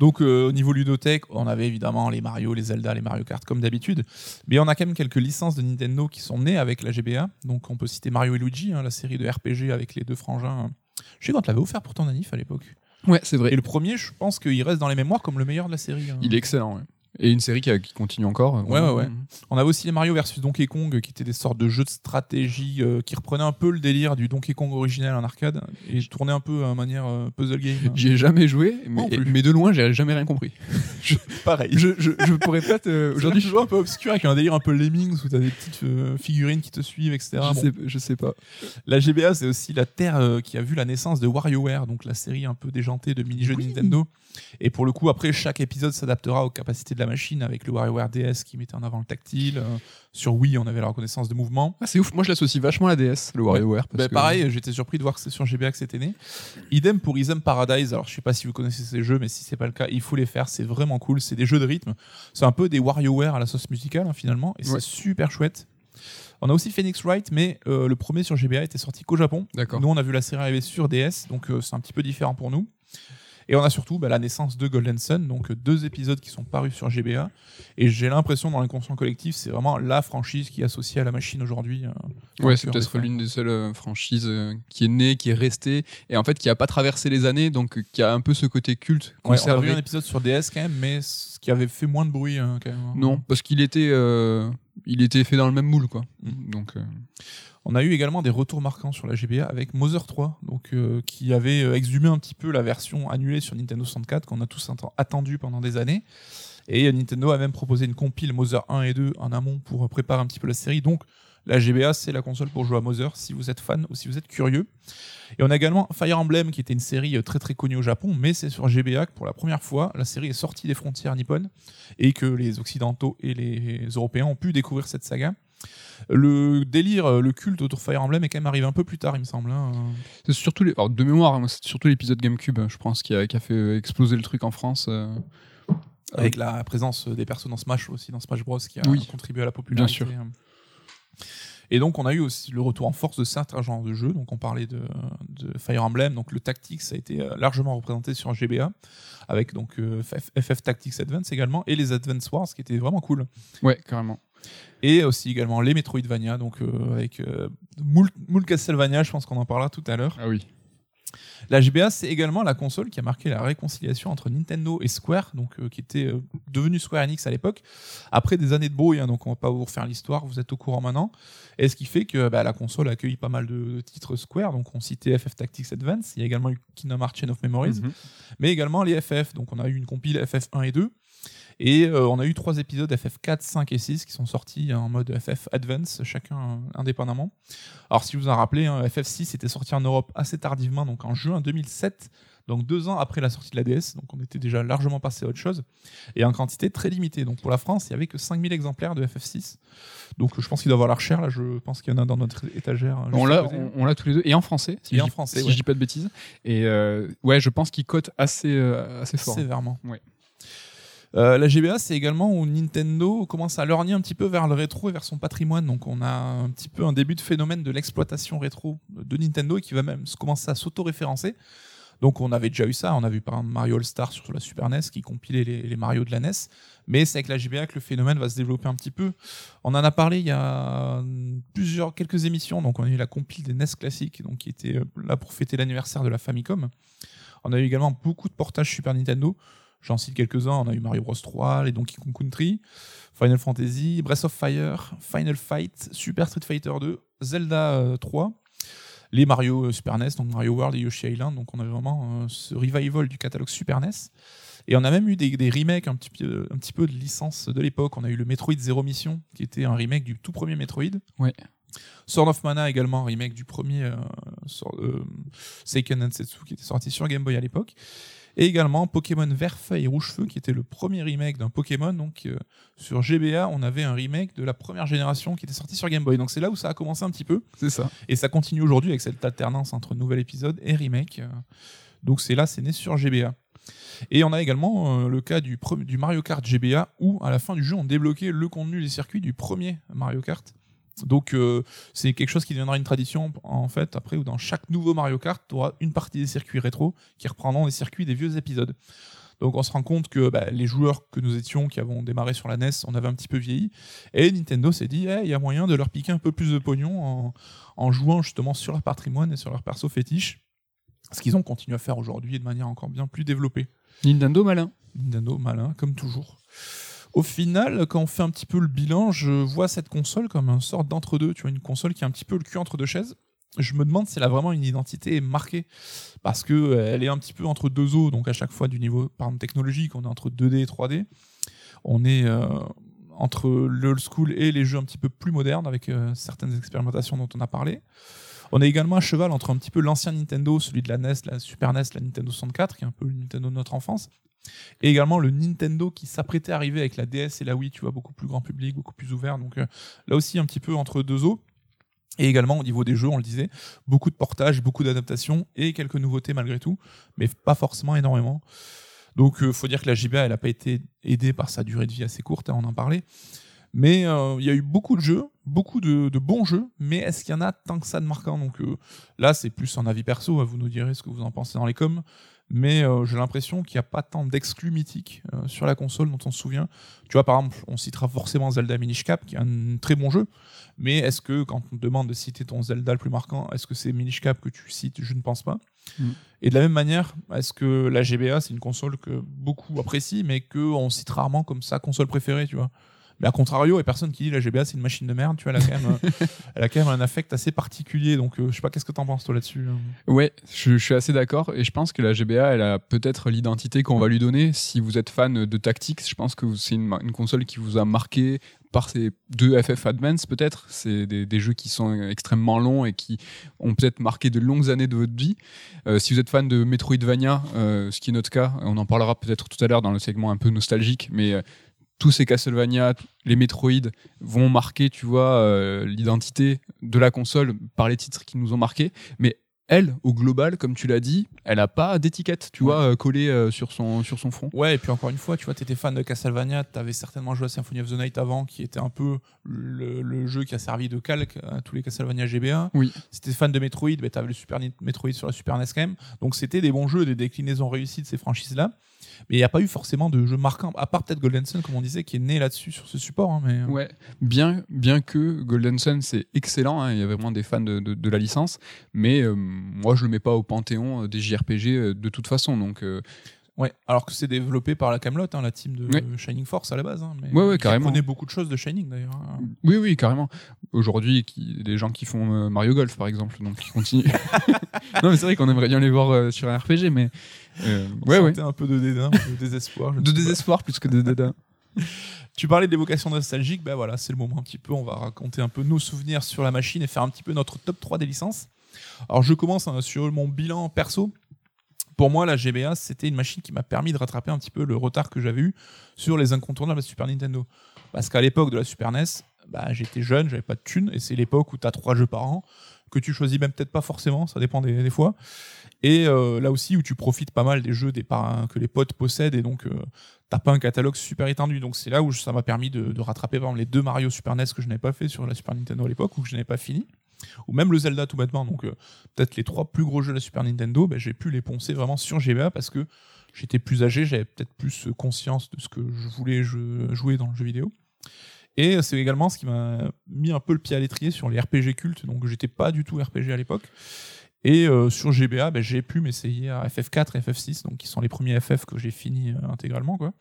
Donc au niveau ludothèque, on avait évidemment les Mario, les Zelda, les Mario Kart comme d'habitude, mais on a quand même quelques licences de Nintendo qui sont nées avec la GBA. Donc on peut citer Mario et Luigi, hein, la série de RPG avec les deux frangins. Je sais quand tu l'avais offert pour ton anif à l'époque. Ouais, c'est vrai. Et le premier, je pense qu'il reste dans les mémoires comme le meilleur de la série. hein. Il est excellent. ouais. Et une série qui, a- qui continue encore. euh, Ouais, ouais, ouais. On avait aussi les Mario versus Donkey Kong, qui étaient des sortes de jeux de stratégie euh, qui reprenaient un peu le délire du Donkey Kong original en arcade et tournaient un peu à manière euh, puzzle game. J'y ai jamais joué, mais, de loin, j'ai jamais rien compris. Pareil. Je, je, je pourrais pas te. Aujourd'hui, je joue un peu obscur avec un délire un peu Lemmings où t'as des petites euh, figurines qui te suivent, etc. je, Bon. sais, je sais pas. La GBA, c'est aussi la terre qui a vu la naissance de WarioWare, donc la série un peu déjantée de mini-jeux de Nintendo. Et pour le coup, après, chaque épisode s'adaptera aux capacités de la machine avec le WarioWare DS qui mettait en avant le tactile. euh, sur Wii, on avait la reconnaissance de mouvement. Ah, c'est ouf. Moi, je l'associe vachement à la DS, le WarioWare. Bah, que- Pareil, j'étais surpris de voir que c'est sur GBA que c'était né. Idem pour Ism Paradise. Alors, je sais pas si vous connaissez ces jeux, mais si c'est pas le cas, il faut les faire. C'est vraiment cool. C'est des jeux de rythme. C'est un peu des WarioWare à la sauce musicale, hein, finalement. Et Ouais. c'est super chouette. On a aussi Phoenix Wright, mais euh, le premier sur GBA était sorti qu'au Japon. D'accord. Nous, on a vu la série arriver sur DS, donc euh, c'est un petit peu différent pour nous. Et on a surtout bah, la naissance de Golden Sun, donc deux épisodes qui sont parus sur GBA. Et j'ai l'impression dans l'inconscient collectif, c'est vraiment la franchise qui est associée à la machine aujourd'hui. euh, Ouais, c'est peut-être l'une des seules euh, franchises euh, qui est née, qui est restée, et en fait qui a pas traversé les années, donc euh, qui a un peu ce côté culte Ouais, on a vu un épisode sur DS quand même, mais ce qui avait fait moins de bruit hein, quand même. Non, parce qu'il était, euh, il était fait dans le même moule, quoi. Mm. Donc, euh, On a eu également des retours marquants sur la GBA avec Mother 3, donc, euh, qui avait euh, exhumé un petit peu la version annulée sur Nintendo 64 qu'on a tous atten- attendu pendant des années. Et euh, Nintendo a même proposé une compile Mother 1 et 2 en amont pour euh, préparer un petit peu la série. Donc la GBA, c'est la console pour jouer à Mother si vous êtes fan ou si vous êtes curieux. Et on a également Fire Emblem qui était une série très très connue au Japon, mais c'est sur GBA que pour la première fois la série est sortie des frontières nippones et que les Occidentaux et les Européens ont pu découvrir cette saga. Le délire, euh, le culte autour Fire Emblem est quand même arrivé un peu plus tard, il me semble. hein. c'est surtout les, alors, de mémoire, hein, c'est surtout l'épisode GameCube, je pense, qui a, qui a fait exploser le truc en France. euh. Avec la présence des persos dans Smash aussi, dans Smash Bros, qui a Oui. contribué à la popularité. Bien sûr. Et donc, on a eu aussi le retour en force de certains genres de jeux. Donc, on parlait de, de Fire Emblem. Donc, le Tactics a été euh, largement représenté sur GBA, avec donc FF, FF Tactics Advance également, et les Advance Wars, qui étaient vraiment cool. Ouais, carrément. Et aussi également les Metroidvania, donc euh, avec euh, moult, moult Castlevania, je pense qu'on en parlera tout à l'heure. Ah oui. La GBA, c'est également la console qui a marqué la réconciliation entre Nintendo et Square, donc euh, qui était euh, devenu Square Enix à l'époque, après des années de brouille. hein, donc on va pas vous refaire l'histoire, vous êtes au courant maintenant. Et ce qui fait que bah, la console a accueilli pas mal de titres Square. Donc on citait FF Tactics Advance, il y a également eu Kingdom Hearts Chain of Memories, Mhm. mais également les FF. Donc on a eu une compile FF 1 et 2. Et euh, on a eu trois épisodes FF 4, 5 et 6 qui sont sortis en mode FF Advance, chacun euh, indépendamment. Alors si vous en rappelez, hein, FF6 était sorti en Europe assez tardivement, donc en juin 2007, donc deux ans après la sortie de la DS, donc on était déjà largement passé à autre chose, et en quantité très limitée. Donc pour la France, il n'y avait que 5000 exemplaires de FF6. Donc je pense qu'il doit valoir cher, là je pense qu'il y en a dans notre étagère. juste On l'a, on, on l'a tous les deux, et en français. Si Et je en dis- français, si ouais. je dis pas de bêtises. Et euh, ouais, je pense qu'il cote assez, euh, assez fort. Sévèrement. Ouais. Euh, la GBA, c'est également où Nintendo commence à lorgner un petit peu vers le rétro et vers son patrimoine. Donc, on a un petit peu un début de phénomène de l'exploitation rétro de Nintendo et qui va même commencer à s'auto-référencer. Donc, on avait déjà eu ça. On a vu par exemple Mario All-Star sur la Super NES qui compilait les, les Mario de la NES. Mais c'est avec la GBA que le phénomène va se développer un petit peu. On en a parlé il y a plusieurs, quelques émissions. Donc, on a eu la compile des NES classiques, donc qui était euh, là pour fêter l'anniversaire de la Famicom. On a eu également beaucoup de portages Super Nintendo. J'en cite quelques-uns. On a eu Mario Bros 3, les Donkey Kong Country, Final Fantasy, Breath of Fire, Final Fight, Super Street Fighter 2, Zelda euh, 3, les Mario euh, Super NES, donc Mario World et Yoshi Island. Donc on avait vraiment euh, ce revival du catalogue Super NES. Et on a même eu des, des remakes un petit, peu, un petit peu de licences de l'époque. On a eu le Metroid Zero Mission, qui était un remake du tout premier Metroid. Ouais. Sword of Mana également, un remake du premier euh, sur- euh, Seiken qui était sorti sur Game Boy à l'époque. Et également Pokémon Vert Feuille et Rouge Feu qui était le premier remake d'un Pokémon. Donc euh, sur GBA, on avait un remake de la première génération qui était sorti sur Game Boy. Donc c'est là où ça a commencé un petit peu. C'est ça. Et ça continue aujourd'hui avec cette alternance entre nouvel épisode et remake. Euh, Donc c'est là, c'est né sur GBA. Et on a également euh, le cas du, du Mario Kart GBA où à la fin du jeu on débloquait le contenu des circuits du premier Mario Kart. Donc euh, c'est quelque chose qui deviendra une tradition en fait après où dans chaque nouveau Mario Kart tu auras une partie des circuits rétro qui reprendront les circuits des vieux épisodes. Donc on se rend compte que bah, les joueurs que nous étions qui avons démarré sur la NES, on avait un petit peu vieilli et Nintendo s'est dit il y a moyen de leur piquer un peu plus de pognon en, en jouant justement sur leur patrimoine et sur leur perso fétiche. Ce qu'ils ont continué à faire aujourd'hui de manière encore bien plus développée. Nintendo malin. Nintendo, malin, comme toujours. Au final, quand on fait un petit peu le bilan, je vois cette console comme une sorte d'entre-deux. Tu vois, une console qui a un petit peu le cul entre deux chaises. Je me demande si elle a vraiment une identité marquée. Parce que euh, est un petit peu entre deux eaux. Donc, à chaque fois, du niveau par exemple, technologique, on est entre 2D et 3D. On est euh, entre l'old school et les jeux un petit peu plus modernes avec euh, certaines expérimentations dont on a parlé. On est également à cheval entre un petit peu l'ancien Nintendo, celui de la NES, la Super NES, la Nintendo 64, qui est un peu le Nintendo de notre enfance, et également le Nintendo qui s'apprêtait à arriver avec la DS et la Wii, tu vois, beaucoup plus grand public, beaucoup plus ouvert. Donc euh, là aussi un petit peu entre deux eaux. Et également au niveau des jeux, on le disait, beaucoup de portages, beaucoup d'adaptations et quelques nouveautés malgré tout, mais pas forcément énormément. Donc euh, faut dire que la JBA, elle n'a pas été aidée par sa durée de vie assez courte, hein, on en parlait. Mais euh, il y a eu beaucoup de jeux, beaucoup de, bons jeux, mais est-ce qu'il y en a tant que ça de marquants Donc là, c'est plus un avis perso, hein, vous nous direz ce que vous en pensez dans les coms. Mais euh, j'ai l'impression qu'il n'y a pas tant d'exclus mythiques euh, sur la console dont on se souvient. Tu vois, par exemple, on citera forcément Zelda Minish Cap, qui est un très bon jeu. Mais est-ce que, quand on te demande de citer ton Zelda le plus marquant, est-ce que c'est Minish Cap que tu cites? Je ne pense pas. Mm. Et de la même manière, est-ce que la GBA, c'est une console que beaucoup apprécient, mais qu'on cite rarement comme sa console préférée, tu vois? Mais à contrario, il n'y a personne qui dit la GBA c'est une machine de merde, tu vois, elle a quand même, euh, elle a quand même un affect assez particulier. Donc euh, je sais pas, qu'est-ce que t'en penses toi là-dessus hein? Ouais, je, je suis assez d'accord et je pense que la GBA, elle a peut-être l'identité qu'on va lui donner. Si vous êtes fan de Tactics, je pense que c'est une, une console qui vous a marqué par ces deux FF Advance peut-être. C'est des, des jeux qui sont extrêmement longs et qui ont peut-être marqué de longues années de votre vie. Euh, si vous êtes fan de Metroidvania, euh, ce qui est notre cas, on en parlera peut-être tout à l'heure dans le segment un peu nostalgique, mais tous ces Castlevania, les Metroid vont marquer, tu vois, euh, l'identité de la console par les titres qui nous ont marqués. Mais elle, au global, comme tu l'as dit, elle a pas d'étiquette, tu Ouais. vois, euh, collée euh, sur son sur son front. Ouais, et puis encore une fois, tu vois, t'étais fan de Castlevania, t'avais certainement joué à Symphony of the Night avant, qui était un peu le, le jeu qui a servi de calque à tous les Castlevania GBA. Oui. Si t'étais fan de Metroid, bah, t'avais le Super Metroid sur la Super NES quand même. Donc c'était des bons jeux, des déclinaisons réussies de ces franchises-là. Mais il n'y a pas eu forcément de jeux marquants, à part peut-être Golden Sun, comme on disait, qui est né là-dessus, sur ce support. hein, mais... Ouais, bien, bien que Golden Sun c'est excellent, hein, il y a vraiment des fans de, de, la licence, mais euh, moi je le mets pas au panthéon euh, des JRPG euh, de toute façon. Donc euh, Ouais, alors que c'est développé par la Camelot, hein, la team de. Shining Force à la base. Hein, mais Ouais, ouais, carrément. connaît beaucoup de choses de Shining d'ailleurs. hein. oui, oui, carrément. Aujourd'hui, des gens qui font euh, Mario Golf par exemple, donc qui continuent. non, mais c'est vrai qu'on aimerait bien les voir euh, sur un RPG, mais euh, On ouais, un peu de dédain, de désespoir. de pas. désespoir plus que de dédain. Tu parlais d'évocation nostalgique, ben voilà, c'est le moment un petit peu. On va raconter un peu nos souvenirs sur la machine et faire un petit peu notre top 3 des licences. Alors je commence hein, sur mon bilan perso. Pour moi, la GBA, c'était une machine qui m'a permis de rattraper un petit peu le retard que j'avais eu sur les incontournables de Super Nintendo. Parce qu'à l'époque de la Super NES, bah, j'étais jeune, j'avais pas de thunes, et c'est l'époque où tu as trois jeux par an, que tu choisis même peut-être pas forcément, ça dépend des, fois. Et euh, là aussi où tu profites pas mal des jeux que les potes possèdent, et donc euh, t'as pas un catalogue super étendu. Donc c'est là où ça m'a permis de, rattraper par les deux Mario Super NES que je n'avais pas fait sur la Super Nintendo à l'époque, ou que je n'avais pas fini. Ou même le Zelda tout bêtement. Donc euh, peut-être les trois plus gros jeux de la Super Nintendo, ben, j'ai pu les poncer vraiment sur GBA parce que j'étais plus âgé, j'avais peut-être plus euh, conscience de ce que je voulais jouer dans le jeu vidéo. Et c'est également ce qui m'a mis un peu le pied à l'étrier sur les RPG cultes. Donc j'étais pas du tout RPG à l'époque. Et euh, sur GBA, ben, j'ai pu m'essayer à FF4 et FF6, donc qui sont les premiers FF que j'ai fini intégralement. Quoi.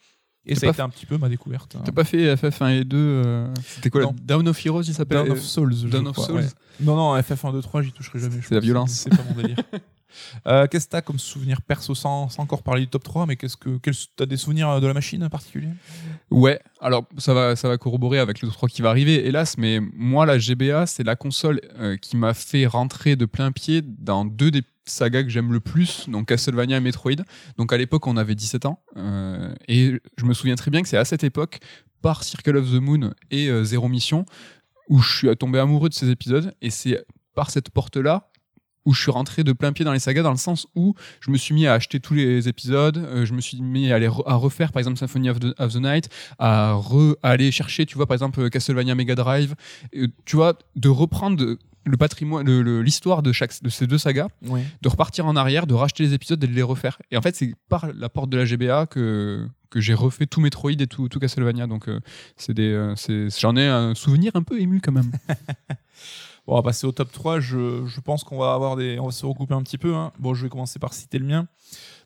Et ça a été un petit peu ma découverte. hein. T'as pas fait FF1 et 2 euh, C'était quoi là Non. Down of Heroes, il s'appelle Dawn of Souls. Dawn of crois, Souls. ouais. Non, non, FF1, 2, 3, j'y toucherai jamais. C'est la violence. C'est pas mon délire. Euh, qu'est-ce que t'as comme souvenir perso sans, sans encore parler du top 3 mais qu'est-ce que t'as des souvenirs de la machine en particulier? Ouais, alors ça va, ça va corroborer avec le 3 qui va arriver, hélas, mais moi, la GBA, c'est la console euh, qui m'a fait rentrer de plein pied dans deux des sagas que j'aime le plus, donc Castlevania et Metroid. Donc à l'époque, on avait 17 ans, euh, et je me souviens très bien que c'est à cette époque, par Circle of the Moon et euh, Zero Mission, où je suis tombé amoureux de ces épisodes, et c'est par cette porte-là où je suis rentré de plein pied dans les sagas dans le sens où je me suis mis à acheter tous les épisodes, euh, je me suis mis à, les à refaire par exemple Symphony of the, Night, à, aller chercher, tu vois, par exemple Castlevania Mega Drive, tu vois, de reprendre le patrimoine, l'histoire de chaque de ces deux sagas, de repartir en arrière, de racheter les épisodes et de les refaire. Et en fait, c'est par la porte de la GBA que que j'ai refait tout Metroid et tout, tout Castlevania. Donc euh, c'est des, euh, c'est- j'en ai un souvenir un peu ému quand même. Bon, on va passer au top 3. Je, je pense qu'on va avoir des, on va se recouper un petit peu. hein. Bon, je vais commencer par citer le mien.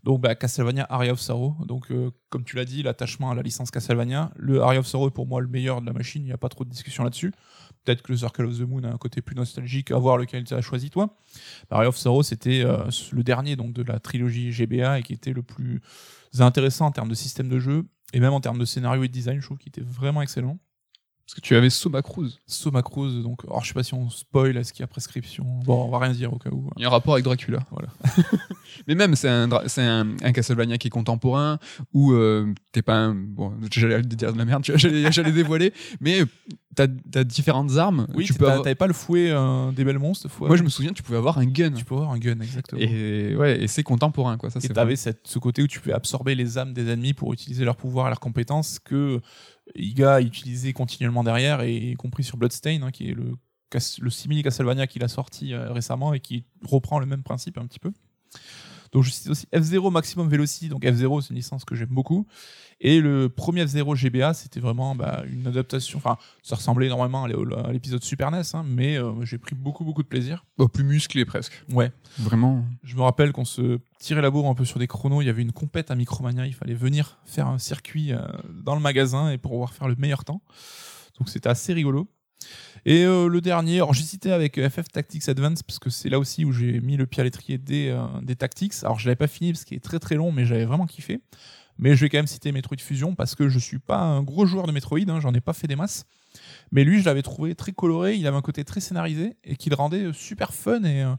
Donc, bah, Castlevania Aria of Sorrow. Donc, euh, comme tu l'as dit, l'attachement à la licence Castlevania. Le Aria of Sorrow est pour moi le meilleur de la machine. Il n'y a pas trop de discussion là-dessus. Peut-être que le Circle of the Moon a un côté plus nostalgique, à voir lequel tu as choisi toi. Aria of Sorrow, c'était euh, le dernier donc de la trilogie GBA et qui était le plus intéressant en termes de système de jeu et même en termes de scénario et de design. Je trouve qu'il était vraiment excellent. Parce que tu avais Soma Cruz. Soma Cruz, donc, alors je sais pas si on spoil, est-ce qu'il y a prescription Bon, on va rien dire au cas où. Il y a un rapport avec Dracula. Voilà. Mais même, c'est un, un, un Castlevania qui est contemporain, où euh, t'es pas un. Bon, j'allais dire de la merde, j'allais dévoiler, mais t'as as différentes armes. Oui, tu peux avoir- t'avais pas le fouet euh, des belles monstres fois. Moi, je me souviens, tu pouvais avoir un gun. Tu peux avoir un gun, exactement. Et ouais, et c'est contemporain, quoi. Ça, t'avais ce côté où tu pouvais absorber les âmes des ennemis pour utiliser leur pouvoir et leurs compétences que Iga utilisait continuellement derrière, et y compris sur Bloodstain, hein, qui est le simili Castlevania qu'il a sorti euh, récemment et qui reprend le même principe un petit peu. Donc je cite aussi F0 Maximum Velocity, donc F0 c'est une licence que j'aime beaucoup. Et le premier F0 GBA c'était vraiment bah, une adaptation, enfin ça ressemblait énormément à l'é- à l'épisode Super NES, hein, mais euh, j'ai pris beaucoup beaucoup de plaisir. Bon, plus musclé presque. Ouais, Vraiment. je me rappelle qu'on se tirait la bourre un peu sur des chronos. Il y avait une compète à Micromania. Il fallait venir faire un circuit euh, dans le magasin et pour pouvoir faire le meilleur temps. Donc c'était assez rigolo. Et euh, le dernier, alors j'ai cité avec euh, FF Tactics Advance parce que c'est là aussi où j'ai mis le pied à l'étrier des, euh, des Tactics. Alors je l'avais pas fini parce qu'il est très très long, mais j'avais vraiment kiffé. Mais je vais quand même citer Metroid Fusion parce que je suis pas un gros joueur de Metroid, hein, j'en ai pas fait des masses. Mais lui, je l'avais trouvé très coloré, il avait un côté très scénarisé et qui le rendait euh, super fun et euh,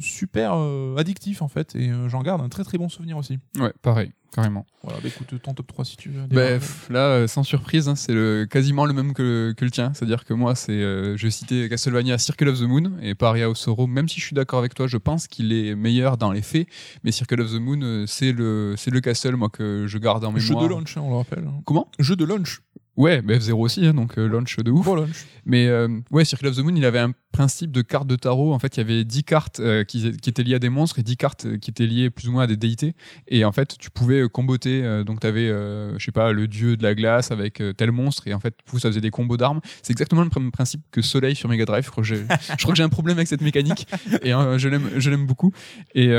super euh, addictif en fait. Et euh, j'en garde un très très bon souvenir aussi. Ouais, pareil, carrément. Voilà, bah écoute, ton top 3 si tu veux. Bah, là, euh, sans surprise, hein, c'est le, quasiment le même que, que le tien. C'est-à-dire que moi, c'est, euh, je citais Castlevania Circle of the Moon et pas Aria of Sorrow. Même si je suis d'accord avec toi, je pense qu'il est meilleur dans les faits. Mais Circle of the Moon, euh, c'est le, c'est le Castle, moi, que je garde en Jeu mémoire. de launch, hein, on le rappelle. hein. Comment? Jeu de launch. Ouais, bah, F0 aussi, hein, donc euh, launch de ouf. Gros launch. Mais euh, ouais, Circle of the Moon, il avait un principe de carte de tarot. En fait, il y avait 10 cartes euh, qui, étaient liées à des monstres et 10 cartes euh, qui étaient liées plus ou moins à des déités. Et en fait, tu pouvais euh, comboter. donc, tu avais, je sais pas, le dieu de la glace avec tel monstre. Et en fait, ça faisait des combos d'armes. C'est exactement le même principe que Soleil sur Mega Drive. Je crois que j'ai, un problème avec cette mécanique. Et je, l'aime, beaucoup. Et,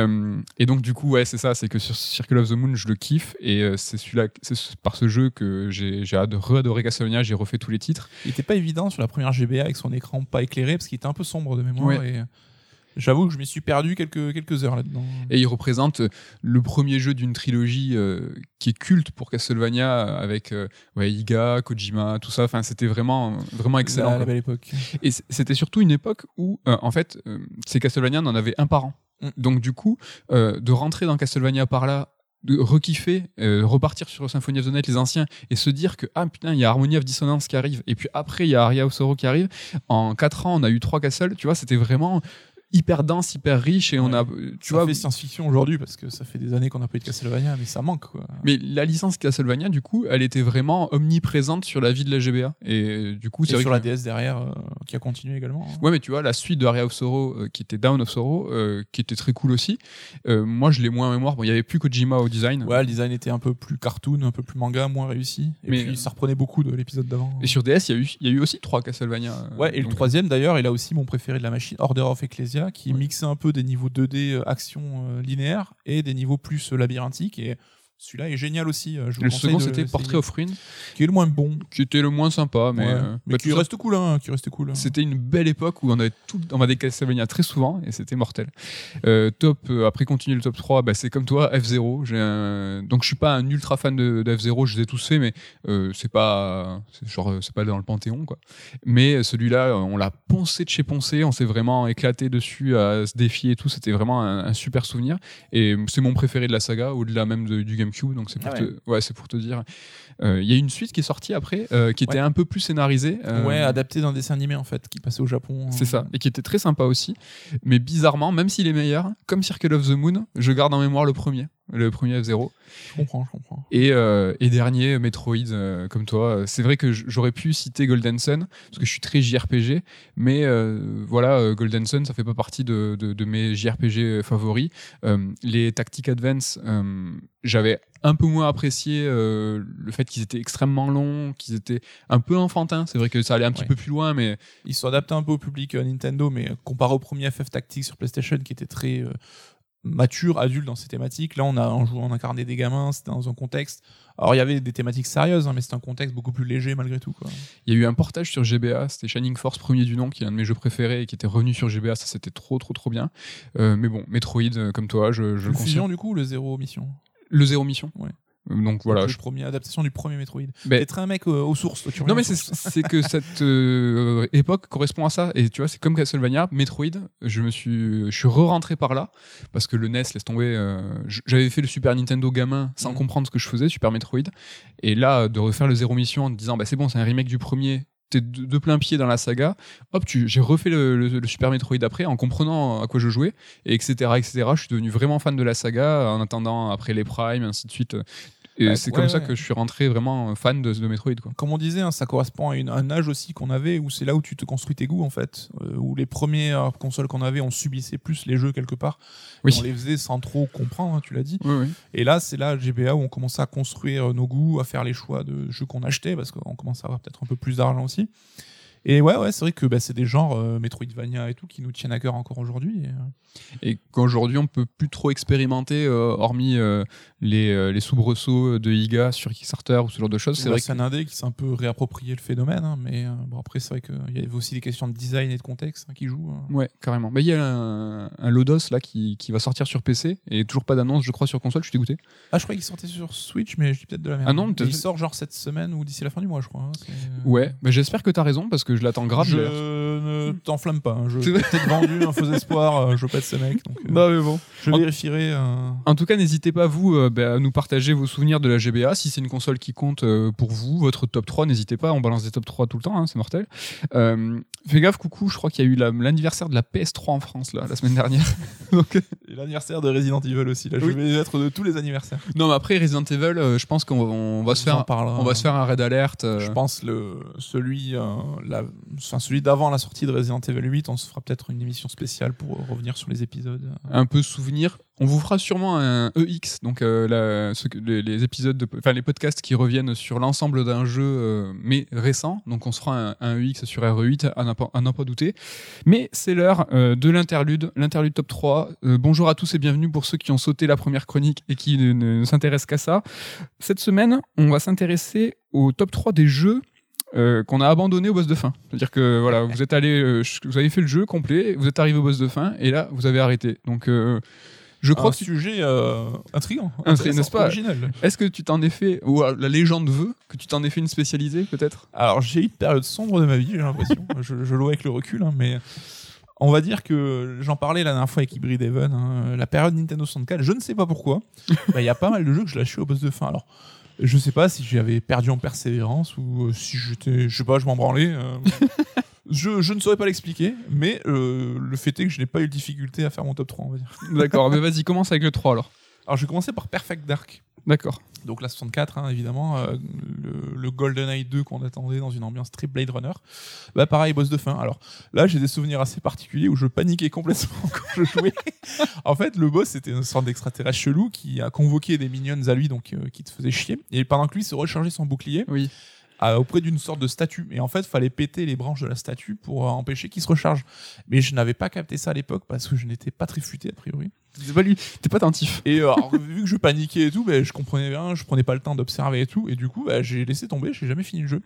donc, du coup, ouais, c'est ça. C'est que sur Circle of the Moon, je le kiffe. Et c'est, celui-là, c'est par ce jeu que j'ai, j'ai ado- re-adoré Castlevania. J'ai refait tous les titres. Il était pas évident sur la première GBA avec son écran pas éclairé parce qu'il un peu sombre de mémoire. Ouais. Et euh, j'avoue que je m'y suis perdu quelques, quelques heures là-dedans. Et il représente euh, le premier jeu d'une trilogie euh, qui est culte pour Castlevania avec euh, ouais, Iga, Kojima, tout ça. Enfin, c'était vraiment, vraiment excellent. La, la quoi. belle époque. Et c'était surtout une époque où, euh, en fait, ces Castlevania, on en avait un par an. Mm. Donc, du coup, de rentrer dans Castlevania par là, de rekiffer, euh, repartir sur Symphony of the Night, les anciens, et se dire que, ah putain, il y a Harmony of Dissonance qui arrive, et puis après, il y a Aria of Sorrow qui arrive. En 4 ans, on a eu trois Castle, tu vois, c'était vraiment hyper dense, hyper riche, et on a, tu ça vois, fait science-fiction aujourd'hui parce que ça fait des années qu'on n'a pas eu de Castlevania, mais ça manque quoi. Mais la licence Castlevania, du coup, elle était vraiment omniprésente sur la vie de la GBA. Et euh, du coup, c'est sur que- la DS derrière euh, qui a continué également. hein. Ouais, mais tu vois, la suite de Aria of Sorrow, euh, qui était Down of Sorrow, euh, qui était très cool aussi. moi, je l'ai moins en mémoire. Bon, il y avait plus Kojima au design. Ouais, le design était un peu plus cartoon, un peu plus manga, moins réussi. Et Mais- puis ça reprenait beaucoup de l'épisode d'avant. Et sur DS, il y, a eu- il y a eu aussi trois Castlevania. Ouais, et le troisième d'ailleurs, il a aussi mon préféré de la machine, Order of Ecclesia, qui Ouais. mixait un peu des niveaux 2D euh, action euh, linéaire et des niveaux plus euh, labyrinthiques. Et celui-là est génial aussi. euh, je vous Le second, c'était. Portrait of Ruin, Qui est le moins bon, qui était le moins sympa, mais, euh, mais bah, qui reste cool. Hein, qui reste cool. C'était une belle époque où on avait tout, on avait des Castlevania très souvent et c'était mortel. Euh, top, euh, après continuer le top 3, bah, c'est comme toi, F0. J'ai un- Donc je suis pas un ultra fan de, de F0, je les ai tous faits, mais c'est pas, genre, c'est pas dans le panthéon quoi. Mais celui-là, on l'a poncé de chez poncé, on s'est vraiment éclaté dessus à se défier et tout. C'était vraiment un, un super souvenir et c'est mon préféré de la saga, au-delà même de- du GameCube. Donc c'est pour Ah te, ouais, c'est pour te dire. Euh, Il y a une suite qui est sortie après, euh, qui était Ouais. un peu plus scénarisée. euh, Ouais, adapté d'un dessin animé en fait, qui passait au Japon. c'est ça, et qui était très sympa aussi. Mais bizarrement, même s'il est meilleur, comme Circle of the Moon, je garde en mémoire le premier, le premier F0. Je comprends, je comprends. Et, euh, et dernier, Metroid, euh, comme toi. C'est vrai que j'aurais pu citer Golden Sun, parce que je suis très JRPG, mais euh, voilà, Golden Sun, ça fait pas partie de, de, de mes JRPG favoris. Les Tactic Advance, j'avais un peu moins apprécié le fait qu'ils étaient extrêmement longs, qu'ils étaient un peu enfantins. C'est vrai que ça allait un petit Ouais. peu plus loin, mais Ils sont adaptés un peu au public Nintendo, mais comparé au premier FF Tactics sur PlayStation qui était très mature, adulte dans ses thématiques, là on a on, jouait- on incarnait des gamins, c'était dans un contexte. Alors il y avait des thématiques sérieuses, hein, mais c'était un contexte beaucoup plus léger malgré tout. Quoi. Il y a eu un portage sur GBA, c'était Shining Force premier du nom, qui est un de mes jeux préférés et qui était revenu sur GBA, ça c'était trop trop trop bien. Euh, mais bon, Metroid, euh, comme toi, je, je le le fusion du coup, ou le zéro mission? Le Zéro Mission. Ouais. Donc voilà. le je- premier adaptation du premier Metroid. Très un mec euh, aux sources. non mais c'est que cette euh, époque correspond à ça et tu vois c'est comme Castlevania, Metroid, je me suis je suis re-rentré par là parce que le NES laisse tomber euh, j'avais fait le Super Nintendo gamin sans Mhm. comprendre ce que je faisais, Super Metroid et là de refaire le Zéro Mission en te disant bah c'est bon, c'est un remake du premier t'es de, de plein pied dans la saga. Hop, j'ai refait le, Super Metroid après en comprenant à quoi je jouais, et etc., etc. Je suis devenu vraiment fan de la saga en attendant après les Prime, et ainsi de suite. Et Ouais, c'est ouais, comme ça que je suis rentré vraiment fan de, de Metroid. Quoi. Comme on disait, hein, ça correspond à une- un âge aussi qu'on avait où c'est là où tu te construis tes goûts en fait. Euh, où les premières consoles qu'on avait, on subissait plus les jeux quelque part. Oui. On les faisait sans trop comprendre, hein, tu l'as dit. Oui, oui. Et là, c'est là GBA où on commençait à construire nos goûts, à faire les choix de jeux qu'on achetait parce qu'on commence à avoir peut-être un peu plus d'argent aussi. Et ouais, ouais, c'est vrai que bah, c'est des genres euh, Metroidvania et tout qui nous tiennent à cœur encore aujourd'hui. et, euh, Et qu'aujourd'hui, on peut plus trop expérimenter, euh, hormis euh, les, les soubresauts de Iga sur Kickstarter ou ce genre de choses. C'est vrai c'est un indé qui s'est un peu réapproprié le phénomène, hein, mais bon après c'est vrai qu'il y avait aussi des questions de design et de contexte hein, qui jouent. hein. Ouais, carrément. Mais il y a un, un Lodos là qui, qui va sortir sur PC et toujours pas d'annonce, je crois, sur console. Je suis dégoûté. Ah, je croyais qu'il sortait sur Switch, mais je dis peut-être de la merde. Ah non, il sort genre cette semaine ou d'ici la fin du mois, je crois. Ouais, mais j'espère que t'as raison parce que je l'attends grave. Je ne t'enflamme pas. hein, Je t'ai peut-être vendu un faux espoir. euh, je veux pas être ce mec. Donc, euh, Non, mais bon. je En- vérifierai. euh, En tout cas, n'hésitez pas, vous, bah, à nous partager vos souvenirs de la GBA. Si c'est une console qui compte pour vous, votre top 3, n'hésitez pas. On balance des top 3 tout le temps, hein, c'est mortel. Fais gaffe, coucou, je crois qu'il y a eu la- l'anniversaire de la PS3 en France là, la semaine dernière. Donc, Et l'anniversaire de Resident Evil aussi. Là, je Oui. vais être de tous les anniversaires. non, mais après Resident Evil, euh, je pense qu'on va, on va se On faire, on va se faire un raid alert. euh, Je pense le celui euh, la, enfin, celui d'avant la sortie de Resident Evil 8, on se fera peut-être une émission spéciale pour revenir sur les épisodes. un peu souvenir. On vous fera sûrement un EX, donc euh, les, épisodes, de, enfin les podcasts qui reviennent sur l'ensemble d'un jeu, euh, mais récent. Donc on se fera un, EX sur RE8, à n'en pas, douter. Mais c'est l'heure euh, de l'interlude, l'interlude top 3. Euh, bonjour à tous et bienvenue pour ceux qui ont sauté la première chronique et qui ne s'intéressent qu'à ça. Cette semaine, on va s'intéresser au top 3 des jeux euh, qu'on a abandonné au boss de fin. C'est-à-dire que voilà, vous êtes allé, euh, vous avez fait le jeu complet, vous êtes arrivé au boss de fin et là vous avez arrêté. Donc euh, je crois un que sujet intriguant, n'est-ce pas original. est-ce que tu t'en es fait ou la légende veut que tu t'en es fait une spécialisée peut-être? Alors j'ai eu une période sombre de ma vie, j'ai l'impression. je, je avec le recul, hein, mais on va dire que j'en parlais la dernière fois avec Hybrid Even, hein, la période Nintendo 64. Je ne sais pas pourquoi. Bah, Il y a pas mal de jeux que je lâchais au boss de fin. Alors je sais pas si j'avais perdu en persévérance ou euh, si j'étais, je sais pas, je m'en branlais. euh. Je, je ne saurais pas l'expliquer, mais euh, le fait est que je n'ai pas eu de difficulté à faire mon top 3, on va dire. D'accord, mais vas-y, commence avec le 3 alors. Alors, je vais commencer par Perfect Dark. D'accord. Donc la 64, hein, évidemment, euh, le, le GoldenEye 2 qu'on attendait dans une ambiance très Blade Runner. Bah pareil, boss de fin. Alors là, j'ai des souvenirs assez particuliers où je paniquais complètement quand je jouais. en fait, le boss, c'était une sorte d'extraterrestre chelou qui a convoqué des minions à lui, donc euh, qui te faisait chier. Et pendant que lui se rechargeait son bouclier Oui. à- auprès d'une sorte de statue. Et en fait, fallait péter les branches de la statue pour euh, empêcher qu'il se recharge. Mais je n'avais pas capté ça à l'époque parce que je n'étais pas très futé a priori. C'est pas lui, t'es pas attentif. Et euh, alors, vu que je paniquais et tout, ben, je comprenais rien, je prenais pas le temps d'observer et tout, et du coup, ben, j'ai laissé tomber, j'ai jamais fini le jeu.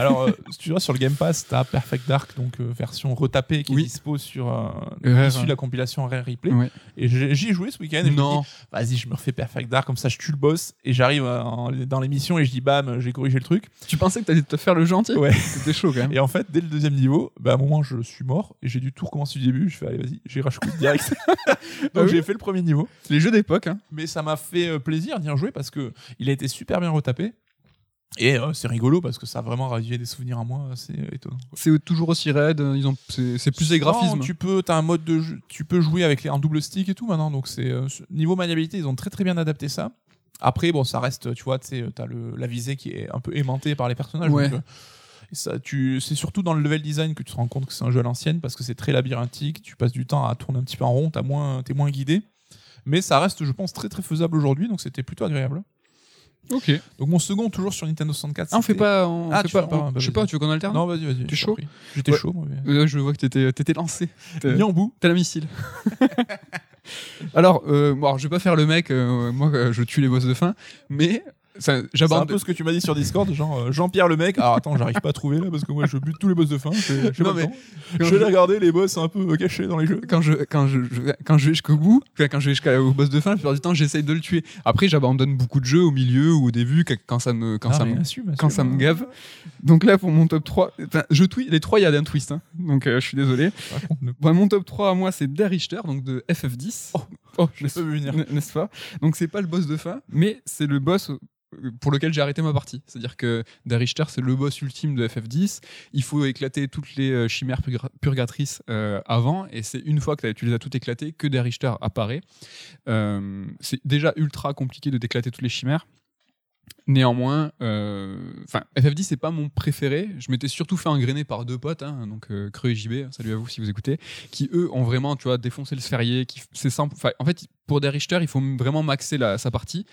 Alors, euh, si tu vois, sur le Game Pass, t'as Perfect Dark, donc euh, version retapée qui Oui. est dispo sur euh, de la compilation Rare Replay. Ouais. Et j'ai- j'y ai joué ce week-end. Et je me Non. dis, vas-y, je me refais Perfect Dark, comme ça, je tue le boss, et j'arrive en- dans l'émission et je dis, bam, j'ai corrigé le truc. Tu pensais que t'allais te faire le gentil Ouais. C'était chaud quand même. Et en fait, dès le deuxième niveau, ben, à un moment, je suis mort, et j'ai dû tout recommencer du début. Je fais, allez, vas-y, j'ai rachoué direct. donc, Ah oui j'ai fait le premier niveau. Les jeux d'époque, hein. mais ça m'a fait euh, plaisir d'y rejouer parce que il a été super bien retapé. Et euh, c'est rigolo parce que ça a vraiment ravivé des souvenirs à moi, c'est étonnant. c'est toujours aussi raide, ils ont, c'est, plus des graphismes. tu peux, as un mode de jeu, tu peux jouer avec les en double stick et tout maintenant, donc c'est euh, ce- niveau maniabilité, ils ont très très bien adapté ça. Après, bon, ça reste, tu vois, tu t'as le la visée qui est un peu aimantée par les personnages. Ouais. donc, euh, et ça, tu, c'est surtout dans le level design que tu te rends compte que c'est un jeu à l'ancienne parce que c'est très labyrinthique. Tu passes du temps à tourner un petit peu en rond, t'as moins, t'es moins guidé. Mais ça reste, je pense, très très faisable aujourd'hui, donc c'était plutôt agréable. Ok. Donc mon second toujours sur Nintendo 64. Ah, on fait pas. On Ah, fait tu pas fais pas, on- bah, je sais pas, tu veux qu'on alterne Non, vas-y, vas-y. T'es chaud. J'étais Ouais. chaud, moi. mais- Je vois que t'étais, t'étais lancé. T'es- Mis en bout. T'as la missile. alors, euh, bon, alors, je vais pas faire le mec, euh, moi euh, je tue les boss de fin, mais C'est un peu ce que tu m'as dit sur Discord, genre euh, Jean-Pierre le mec. Alors attends, j'arrive pas à trouver là parce que moi je bute tous les boss de fin. Non, mais-. Je vais regarder les boss un peu euh, cachés dans les jeux. Quand je, quand, je, quand je vais jusqu'au bout, quand je vais jusqu'au boss de fin, la plupart du temps, j'essaye de le tuer. Après, j'abandonne beaucoup de jeux au milieu ou au début quand ça me, quand Ah, ça me, assume, quand assume. ça me gave. Donc là, pour mon top 3, enfin, je tweet, les 3, il y a un twist. hein. Donc euh, je suis désolé. Bon, mon top 3 à moi, c'est Der Richter, donc de FF10. Oh, oh Je l'ai pas vu venir. N'est-ce pas? Donc c'est pas le boss de fin, mais c'est le boss pour lequel j'ai arrêté ma partie. C'est-à-dire que Darichter, c'est le boss ultime de FF10. Il faut éclater toutes les euh, chimères purga- purgatrices euh, avant, et c'est une fois que tu les as toutes éclatées que Darichter apparaît. Euh, c'est déjà ultra compliqué de d'éclater toutes les chimères. Néanmoins, euh, enfin, FF10 c'est pas mon préféré. Je m'étais surtout fait engrainer par deux potes, hein, donc euh, Creux et JB, salut à vous si vous écoutez, qui eux ont vraiment, tu vois, défoncé le sphérié. Qui, c'est simple. En fait, pour des Richter, il faut vraiment maxer la, sa partie.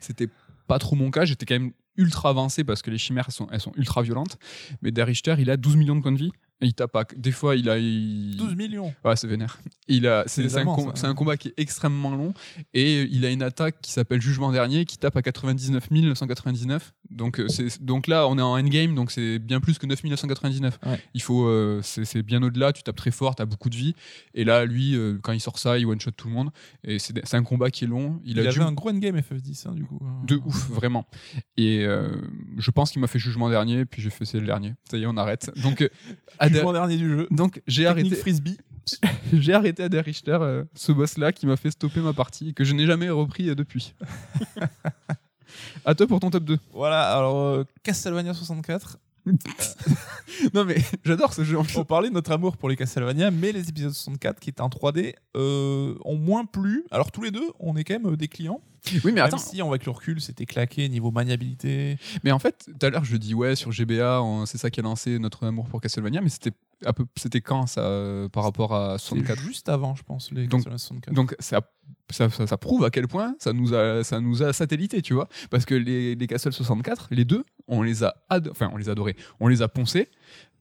C'était pas trop mon cas. J'étais quand même ultra avancé parce que les chimères elles sont, elles sont ultra violentes. Mais Der Richter, il a 12 millions de points de vie. Et il tape à- Des fois, il a. il- 12 millions. Ouais, c'est vénère. Il a, un, com- c'est un combat qui est extrêmement long et il a une attaque qui s'appelle Jugement Dernier qui tape à 99 999. Donc, euh, c'est, donc là, on est en endgame, donc c'est bien plus que 9 999. Ouais. Il faut, euh, c'est, c'est bien au-delà, tu tapes très fort, tu as beaucoup de vie. Et là, lui, euh, quand il sort ça, il one-shot tout le monde. Et c'est, c'est un combat qui est long. Il, Il, a avait dû un gros endgame FF10, hein, du coup. de ouf, vraiment. Et euh, je pense qu'il m'a fait Jugement Dernier, puis j'ai fait c'est le dernier. Ça y est, on arrête. Donc, Der- dernier du jeu. donc j'ai arrêté frisbee. j'ai arrêté à Richter, ce boss-là qui m'a fait stopper ma partie que je n'ai jamais repris depuis. à toi pour ton top 2. Voilà, alors euh, Castlevania 64. Non mais j'adore ce jeu. On parlait de notre amour pour les Castlevania, mais les épisodes 64 qui étaient en 3D euh, ont moins plu. Alors tous les deux, on est quand même euh, des clients. Oui mais attends, Même si, avec le recul, c'était claqué niveau maniabilité. mais en fait tout à l'heure je dis ouais sur GBA on- c'est ça qui a lancé notre amour pour Castlevania mais c'était peu c'était quand ça euh, par rapport à C'est 64 juste avant, je pense, les Donc- Castlevania 64. Donc ça, ça, ça, ça prouve à quel point ça nous a, ça nous a satellité, tu vois? Parce que les, les Castle 64, les deux, on les a, ado- enfin on les a adorés, on les a poncés.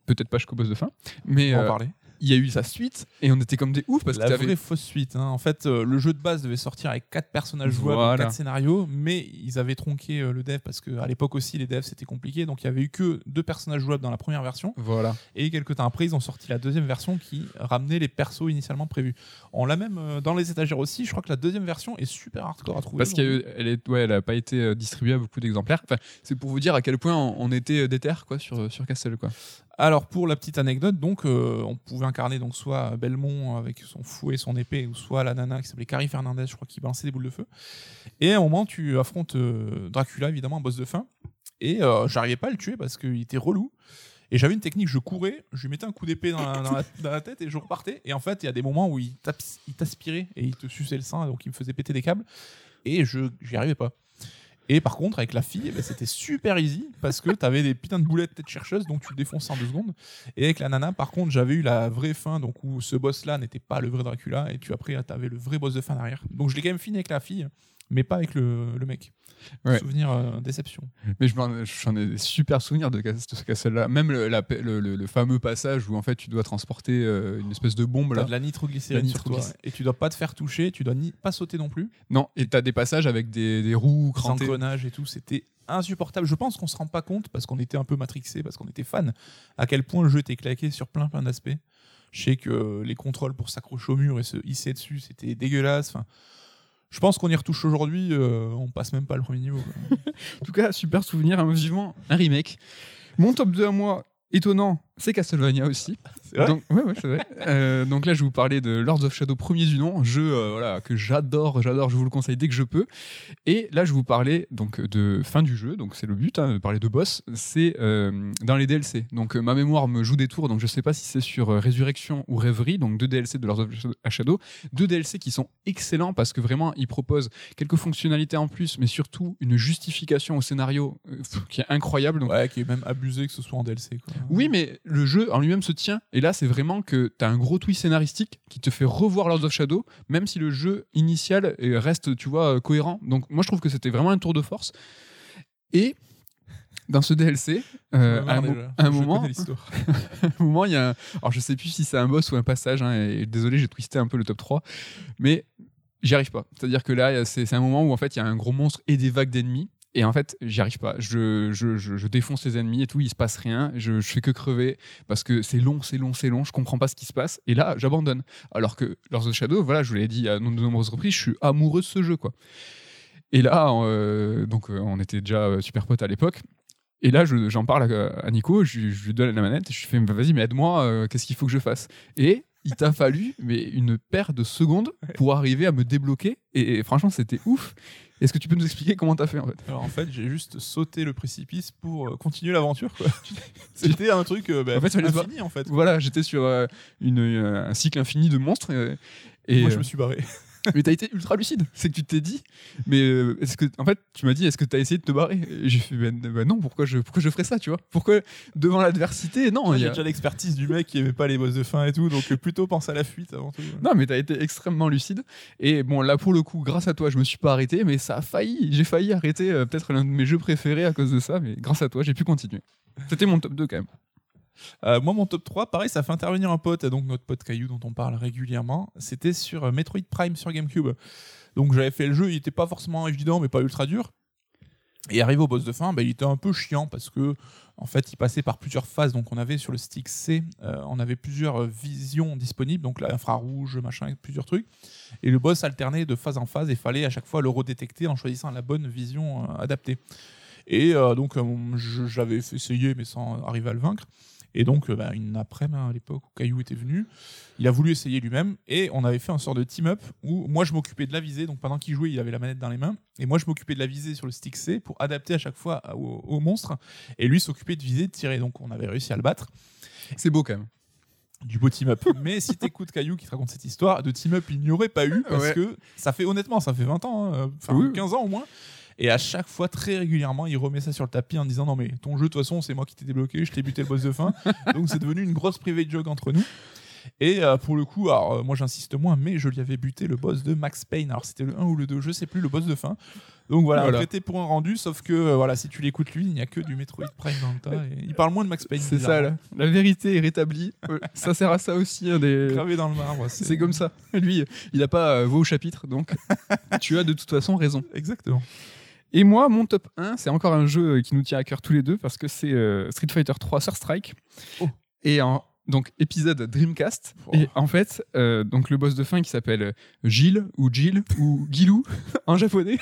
Peut-être pas jusqu'au boss de fin, mais on va en euh, parler. Il y a eu sa suite et on était comme des oufs parce que La vraie fausse suite. hein. En fait, euh, le jeu de base devait sortir avec quatre personnages jouables, Voilà. quatre scénarios, mais ils avaient tronqué euh, le dev parce qu'à l'époque aussi, les devs c'était compliqué. Donc il y avait eu que deux personnages jouables dans la première version. Voilà. Et quelques temps après, ils ont sorti la deuxième version qui ramenait les persos initialement prévus. On l'a même euh, dans les étagères aussi. Je crois que la deuxième version est super hardcore à trouver. Parce qu'elle ouais, elle a pas été distribuée à beaucoup d'exemplaires. Enfin, c'est pour vous dire à quel point on, on était déter quoi sur sur Castle quoi. Alors pour la petite anecdote, donc euh, on pouvait incarner donc soit Belmont avec son fouet et son épée, ou soit la nana qui s'appelait Carrie Fernandez, je crois, qui balançait des boules de feu. Et à un moment, tu affrontes euh, Dracula, évidemment, un boss de fin. Et euh, j'arrivais pas à le tuer parce qu'il était relou. Et j'avais une technique, je courais, je lui mettais un coup d'épée dans, la- tête et je repartais. Et en fait, il y a des moments où il t'as- il t'aspirait et il te suçait le sein, donc il me faisait péter des câbles. Et je j'y arrivais pas. Et par contre, avec la fille, eh ben, c'était super easy parce que t'avais des putains de boulettes tête chercheuse, donc tu le défonçais en deux secondes. Et avec la nana, par contre, j'avais eu la vraie fin, donc où ce boss-là n'était pas le vrai Dracula, et tu après, t'avais le vrai boss de fin derrière. Donc je l'ai quand même fini avec la fille, mais pas avec le, le mec. Ouais. Souvenir euh, déception. Mais j'en ai des super souvenirs de, ce Castle-là. Même le, la- le, le- le fameux passage où en fait tu dois transporter euh, une espèce de bombe là. de la nitroglycérine La sur toi, nitroglycérine. et tu dois pas te faire toucher, tu dois ni pas sauter non plus. Non, et t'as des passages avec des, des roues crantées. et tout, c'était insupportable. Je pense qu'on se rend pas compte parce qu'on était un peu matrixé, parce qu'on était fan, à quel point le jeu était claqué sur plein plein d'aspects. Je sais que les contrôles pour s'accrocher au mur et se hisser dessus, c'était dégueulasse. Enfin, je pense qu'on y retouche aujourd'hui, euh, on passe même pas le premier niveau. En tout cas, super souvenir, hein, vivement un remake. Mon top 2 à moi, étonnant, c'est Castlevania aussi. C'est vrai donc, ouais, ouais, c'est vrai. Euh, donc là, je vais vous parler de Lords of Shadow, premier du nom, jeu euh, voilà, que j'adore, j'adore, je vous le conseille dès que je peux. Et là, je vais vous parler donc, de fin du jeu, donc c'est le but, hein, de parler de boss, c'est euh, dans les DLC. Donc ma mémoire me joue des tours, donc je sais pas si c'est sur Résurrection ou Rêverie, donc deux DLC de Lords of Shadow, deux DLC qui sont excellents parce que vraiment, ils proposent quelques fonctionnalités en plus, mais surtout une justification au scénario qui est incroyable. Donc, Ouais, qui est même abusé que ce soit en DLC. Quoi. oui, mais le jeu en lui-même se tient. Et là, c'est vraiment que tu as un gros twist scénaristique qui te fait revoir Lords of Shadow, même si le jeu initial reste, tu vois, euh, cohérent. Donc, moi, je trouve que c'était vraiment un tour de force. Et dans ce DLC, euh, à un, à moment, à un moment, il y a un... Alors, je sais plus si c'est un boss ou un passage, hein, et désolé, j'ai twisté un peu le top 3, mais j'y arrive pas. C'est-à-dire que là, c'est un moment où, en fait, il y a un gros monstre et des vagues d'ennemis, et en fait, j'y arrive pas. Je, je, je, défonce les ennemis et tout, il se passe rien, je, fais que crever, parce que c'est long, c'est long, c'est long, je comprends pas ce qui se passe, et là, j'abandonne. Alors que Lords of Shadow, voilà, je vous l'ai dit à de nombreuses reprises, je suis amoureux de ce jeu, quoi. Et là, euh, donc, euh, on était déjà euh, super potes à l'époque, et là, je- j'en parle à, Nico, je, lui donne la manette, je lui fais vas-y, mais aide-moi, qu'est-ce qu'il faut que je fasse? Et il t'a fallu mais une paire de secondes pour arriver à me débloquer. Et franchement, c'était ouf. Est-ce que tu peux nous expliquer comment t'as fait en fait? Alors en fait, j'ai juste sauté le précipice pour euh, continuer l'aventure. C'était un truc euh, bah, En fait, infini en fait. Voilà, j'étais sur euh, une, un cycle infini de monstres. euh, et, Moi, je me suis barré. Mais t'as été ultra lucide. C'est que tu t'es dit, mais euh, est-ce que, en fait, tu m'as dit, est-ce que t'as essayé de te barrer? J'ai fait, ben, ben non, pourquoi je, pourquoi je ferais ça, tu vois? Pourquoi devant l'adversité Non, il y a- déjà l'expertise du mec qui aimait pas les boss de fin et tout, donc euh, plutôt pense à la fuite avant tout. non, mais t'as été extrêmement lucide. Et bon, là, pour le coup, grâce à toi, je me suis pas arrêté, mais ça a failli. J'ai failli arrêter euh, peut-être l'un de mes jeux préférés à cause de ça, mais grâce à toi, j'ai pu continuer. C'était mon top 2 quand même. Euh, moi, mon top 3, pareil, ça fait intervenir un pote, donc notre pote Caillou dont on parle régulièrement. C'était sur euh, Metroid Prime sur GameCube. Donc j'avais fait le jeu, il était pas forcément évident, mais pas ultra dur. Et arrivé au boss de fin, bah, il était un peu chiant parce que en fait, il passait par plusieurs phases. Donc on avait sur le stick C, euh, on avait plusieurs visions disponibles, donc l'infrarouge, machin, plusieurs trucs. Et le boss alternait de phase en phase et fallait à chaque fois le redétecter en choisissant la bonne vision adaptée. Et donc j'avais essayé mais sans arriver à le vaincre. Et donc, euh, bah, une après-midi, à l'époque où Caillou était venu, il a voulu essayer lui-même. Et on avait fait un sort de team-up où moi, je m'occupais de la visée. Donc, pendant qu'il jouait, il avait la manette dans les mains. Et moi, je m'occupais de la visée sur le stick C pour adapter à chaque fois au, au monstre. Et lui s'occupait de viser, de tirer. Donc, on avait réussi à le battre. C'est beau quand même. Du beau team-up. Mais si t'écoutes Caillou qui te raconte cette histoire, de team-up, il n'y aurait pas eu. Parce Ouais. que ça fait, honnêtement, ça fait 20 ans. hein, Enfin, Oui. 15 ans au moins. Et à chaque fois, très régulièrement, il remet ça sur le tapis en disant Non, mais ton jeu, de toute façon, c'est moi qui t'ai débloqué, je t'ai buté le boss de fin. Donc c'est devenu une grosse private joke entre nous. Et euh, pour le coup, alors euh, moi j'insiste moins, mais je lui avais buté le boss de Max Payne. Alors c'était le 1 ou le 2, je sais plus, le boss de fin. Donc voilà, Voilà. prêté pour un rendu, sauf que euh, voilà, si tu l'écoutes lui, il n'y a que du Metroid Prime dans le tas. et il parle moins de Max Payne. C'est ça, la, vérité est rétablie. Ça sert à ça aussi. hein, des... Gravé dans le marbre. C'est comme ça. Lui, il a pas euh, voix au chapitre, donc tu as de toute façon raison. Exactement. Et moi, mon top 1, c'est encore un jeu euh, qui nous tient à cœur tous les deux parce que c'est euh, Street Fighter 3 Sur Strike. Oh. Et en, donc épisode Dreamcast. Oh. Et en fait, euh, donc le boss de fin qui s'appelle Gilles ou Jill ou Gilou en japonais.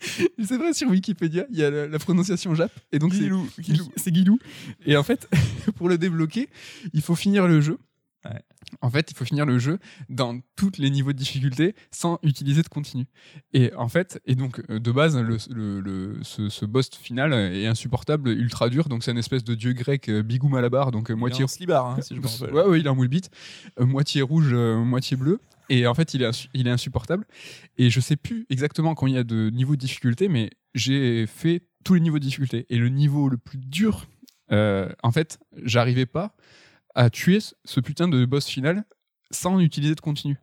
c'est vrai sur Wikipédia, il y a la, la prononciation jap. Et donc c'est Guilou, Guilou, c'est Guilou. Et en fait, pour le débloquer, il faut finir le jeu. Ouais. En fait, il faut finir le jeu dans tous les niveaux de difficulté sans utiliser de continu. Et en fait, et donc euh, de base, le, le- le- ce, ce boss final est insupportable, ultra dur. Donc c'est une espèce de dieu grec euh, bigou malabar, donc euh, moitié moitié slibard, hein, si je me rappelle. Ouais, ouais, il est en moule. Euh, moitié rouge, euh, moitié bleu. Et en fait, il est, il est insupportable. Et je sais plus exactement combien il y a de niveaux de difficulté, mais j'ai fait tous les niveaux de difficulté. Et le niveau le plus dur, euh, en fait, j'arrivais pas à tuer ce- putain de boss final sans utiliser de continu.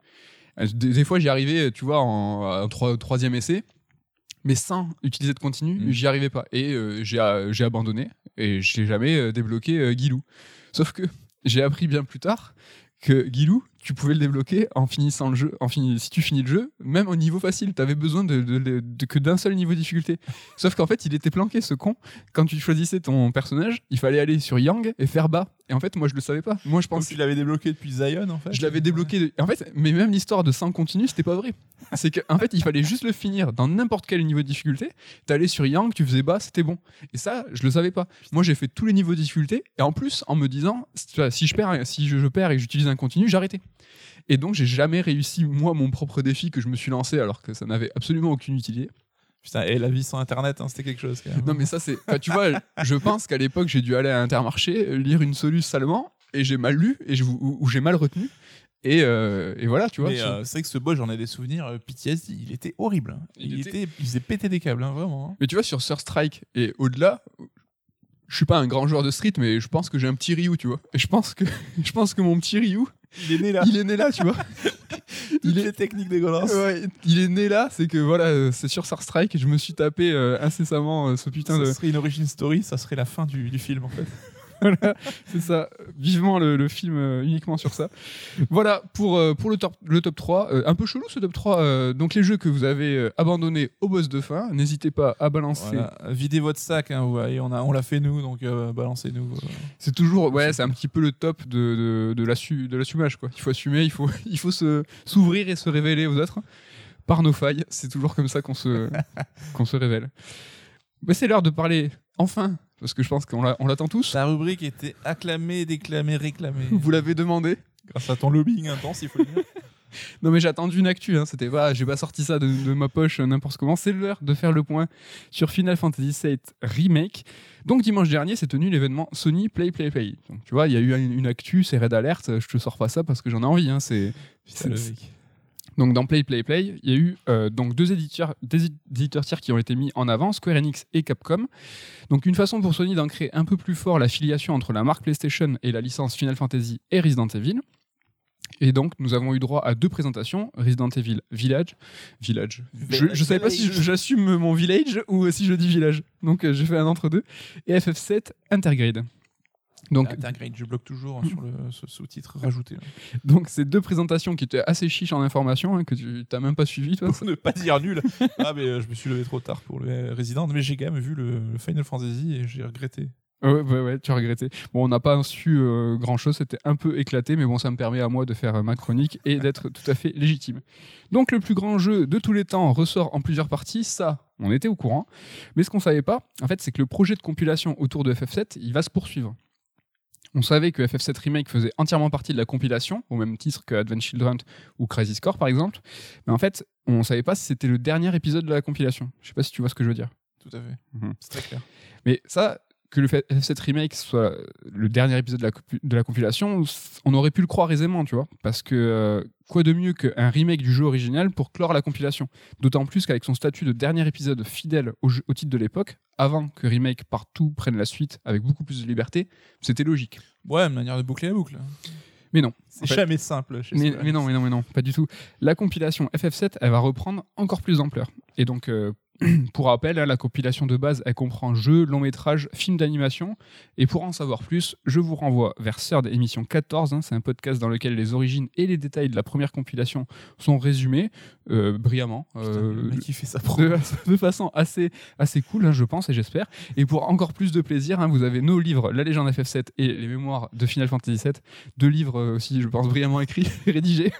Euh, Des, des fois, j'y arrivais, tu vois, en, en troi- troisième essai, mais sans utiliser de continu, Mm. j'y arrivais pas. Et euh, j'ai euh, abandonné et je n'ai jamais euh, débloqué euh, Guilou. Sauf que j'ai appris bien plus tard que Guilou, tu pouvais le débloquer en finissant le jeu. En fini, si tu finis le jeu, même au niveau facile, tu avais besoin de, de- de- de- que d'un seul niveau de difficulté. Sauf qu'en fait, il était planqué, ce con. Quand tu choisissais ton personnage, il fallait aller sur Yang et faire bas. Et en fait, moi, je le savais pas. Moi, je Donc pense tu l'avais débloqué depuis Zion en fait je l'avais débloqué. de- En fait, mais même l'histoire de 100 continu, c'était pas vrai. C'est qu'en fait, il fallait juste le finir dans n'importe quel niveau de difficulté. T'allais sur Yang, tu faisais bas, c'était bon. Et ça, je le savais pas. Moi, j'ai fait tous les niveaux de difficulté. Et en plus, en me disant, si je perds, si je, je perds et que j'utilise un continu, j'arrêtais. Et donc, j'ai jamais réussi, moi, mon propre défi que je me suis lancé alors que ça n'avait absolument aucune utilité. Putain, et la vie sans internet, hein, c'était quelque chose quand même. Non, mais ça, c'est. enfin, tu vois, je pense qu'à l'époque, j'ai dû aller à Intermarché, lire une soluce salement, et j'ai mal lu, et je, ou, ou j'ai mal retenu. Et, euh, et voilà, tu vois. Euh, c'est vrai que ce boss, j'en ai des souvenirs. euh, PTSD, il était horrible. hein. Il, était... il faisait péter des câbles, hein, vraiment. hein. Mais tu vois, sur Sur Strike et au-delà, je suis pas un grand joueur de street, mais je pense que j'ai un petit Ryu, tu vois. Et je pense que, je pense que mon petit Ryu, Il est né là. il est né là, tu vois. Il est- les techniques dégueulasses. Ouais, il est né là, c'est que voilà, euh, c'est sur Sur Strike et je me suis tapé euh, incessamment euh, ce putain Ça de. serait une origin story, ça serait la fin du, du film en fait. Voilà, c'est ça. Vivement le, le film euh, uniquement sur ça. Voilà pour, euh, pour le, top, le top 3. Euh, un peu chelou ce top 3. euh, donc les jeux que vous avez abandonnés au boss de fin, n'hésitez pas à balancer. Voilà. Videz votre sac, hein, voyez, on, l'a fait nous, donc balancez-nous. C'est toujours, ouais, c'est un petit peu le top de, de, de l'assu- de l'assumage, quoi. Il faut assumer, il faut, il faut se, s'ouvrir et se révéler aux autres par nos failles. C'est toujours comme ça qu'on se, qu'on se révèle. Mais c'est l'heure de parler, enfin, parce que je pense qu'on l'a- on l'attend tous. Ta rubrique était acclamée, déclamée, réclamée. Vous l'avez demandé. Grâce à ton lobbying intense, il faut le dire. Non mais j'ai attendu une actu, hein. c'était pas, j'ai pas sorti ça de, de ma poche euh, n'importe comment. C'est l'heure de faire le point sur Final Fantasy VII Remake. Donc dimanche dernier, s'est tenu l'événement Sony Play Play Play. Donc tu vois, il y a eu une, une actu, c'est Red Alert. Je te sors pas ça parce que j'en ai envie. Hein. C'est Putain, le c'est- mec. Donc dans Play Play Play, il y a eu euh, donc deux éditeurs, des éditeurs tiers qui ont été mis en avant, Square Enix et Capcom. Donc une façon pour Sony d'ancrer un peu plus fort la filiation entre la marque PlayStation et la licence Final Fantasy et Resident Evil. Et donc nous avons eu droit à deux présentations, Resident Evil Village, Village. Je, je savais pas si j'assume mon village ou si je dis village. Donc euh, j'ai fait un entre deux. Et FF7 Intergrade. Donc Intergrade, je bloque toujours sur le sous-titre rajouté. là. donc ces deux présentations qui étaient assez chiches en information hein, que tu t'as même pas suivi toi. Pour ne pas dire nul. Ah, mais euh, je me suis levé trop tard pour le Resident, mais j'ai quand même vu le, le Final Fantasy et j'ai regretté. Ouais, ouais, ouais, tu as regretté. Bon, on n'a pas su grand chose, c'était un peu éclaté, mais bon, ça me permet à moi de faire euh, ma chronique et d'être tout à fait légitime. Donc, le plus grand jeu de tous les temps ressort en plusieurs parties, ça, on était au courant. Mais ce qu'on savait pas, en fait, c'est que le projet de compilation autour de FF7, il va se poursuivre. On savait que FF7 Remake faisait entièrement partie de la compilation, au même titre que Advent Children ou Crazy Score, par exemple. Mais en fait, on savait pas si c'était le dernier épisode de la compilation. Je sais pas si tu vois ce que je veux dire. Tout à fait. Mhm. C'est très clair. Mais ça, que le fait- FF7 Remake soit le dernier épisode de la, compu- de la compilation, on aurait pu le croire aisément, tu vois. Parce que euh, quoi de mieux qu'un remake du jeu original pour clore la compilation? D'autant plus qu'avec son statut de dernier épisode fidèle au, jeu- au titre de l'époque, avant que Remake partout prenne la suite avec beaucoup plus de liberté, c'était logique. Ouais, une manière de boucler la boucle. Mais non. C'est jamais simple. Chez Mais, mais non, mais non, mais non, pas du tout. La compilation FF7, elle va reprendre encore plus d'ampleur. Et donc, euh, pour rappel, hein, la compilation de base, elle comprend jeux, longs métrages, films d'animation. Et pour en savoir plus, je vous renvoie vers Third émission 14. hein, c'est un podcast dans lequel les origines et les détails de la première compilation sont résumés euh, brillamment. Putain, euh, qui fait sa pro. de, de façon assez, assez cool, hein, je pense et j'espère. Et pour encore plus de plaisir, hein, vous avez nos livres, La légende FF7 et les mémoires de Final Fantasy VII. Deux livres euh, aussi, je pense, brillamment écrits et rédigés.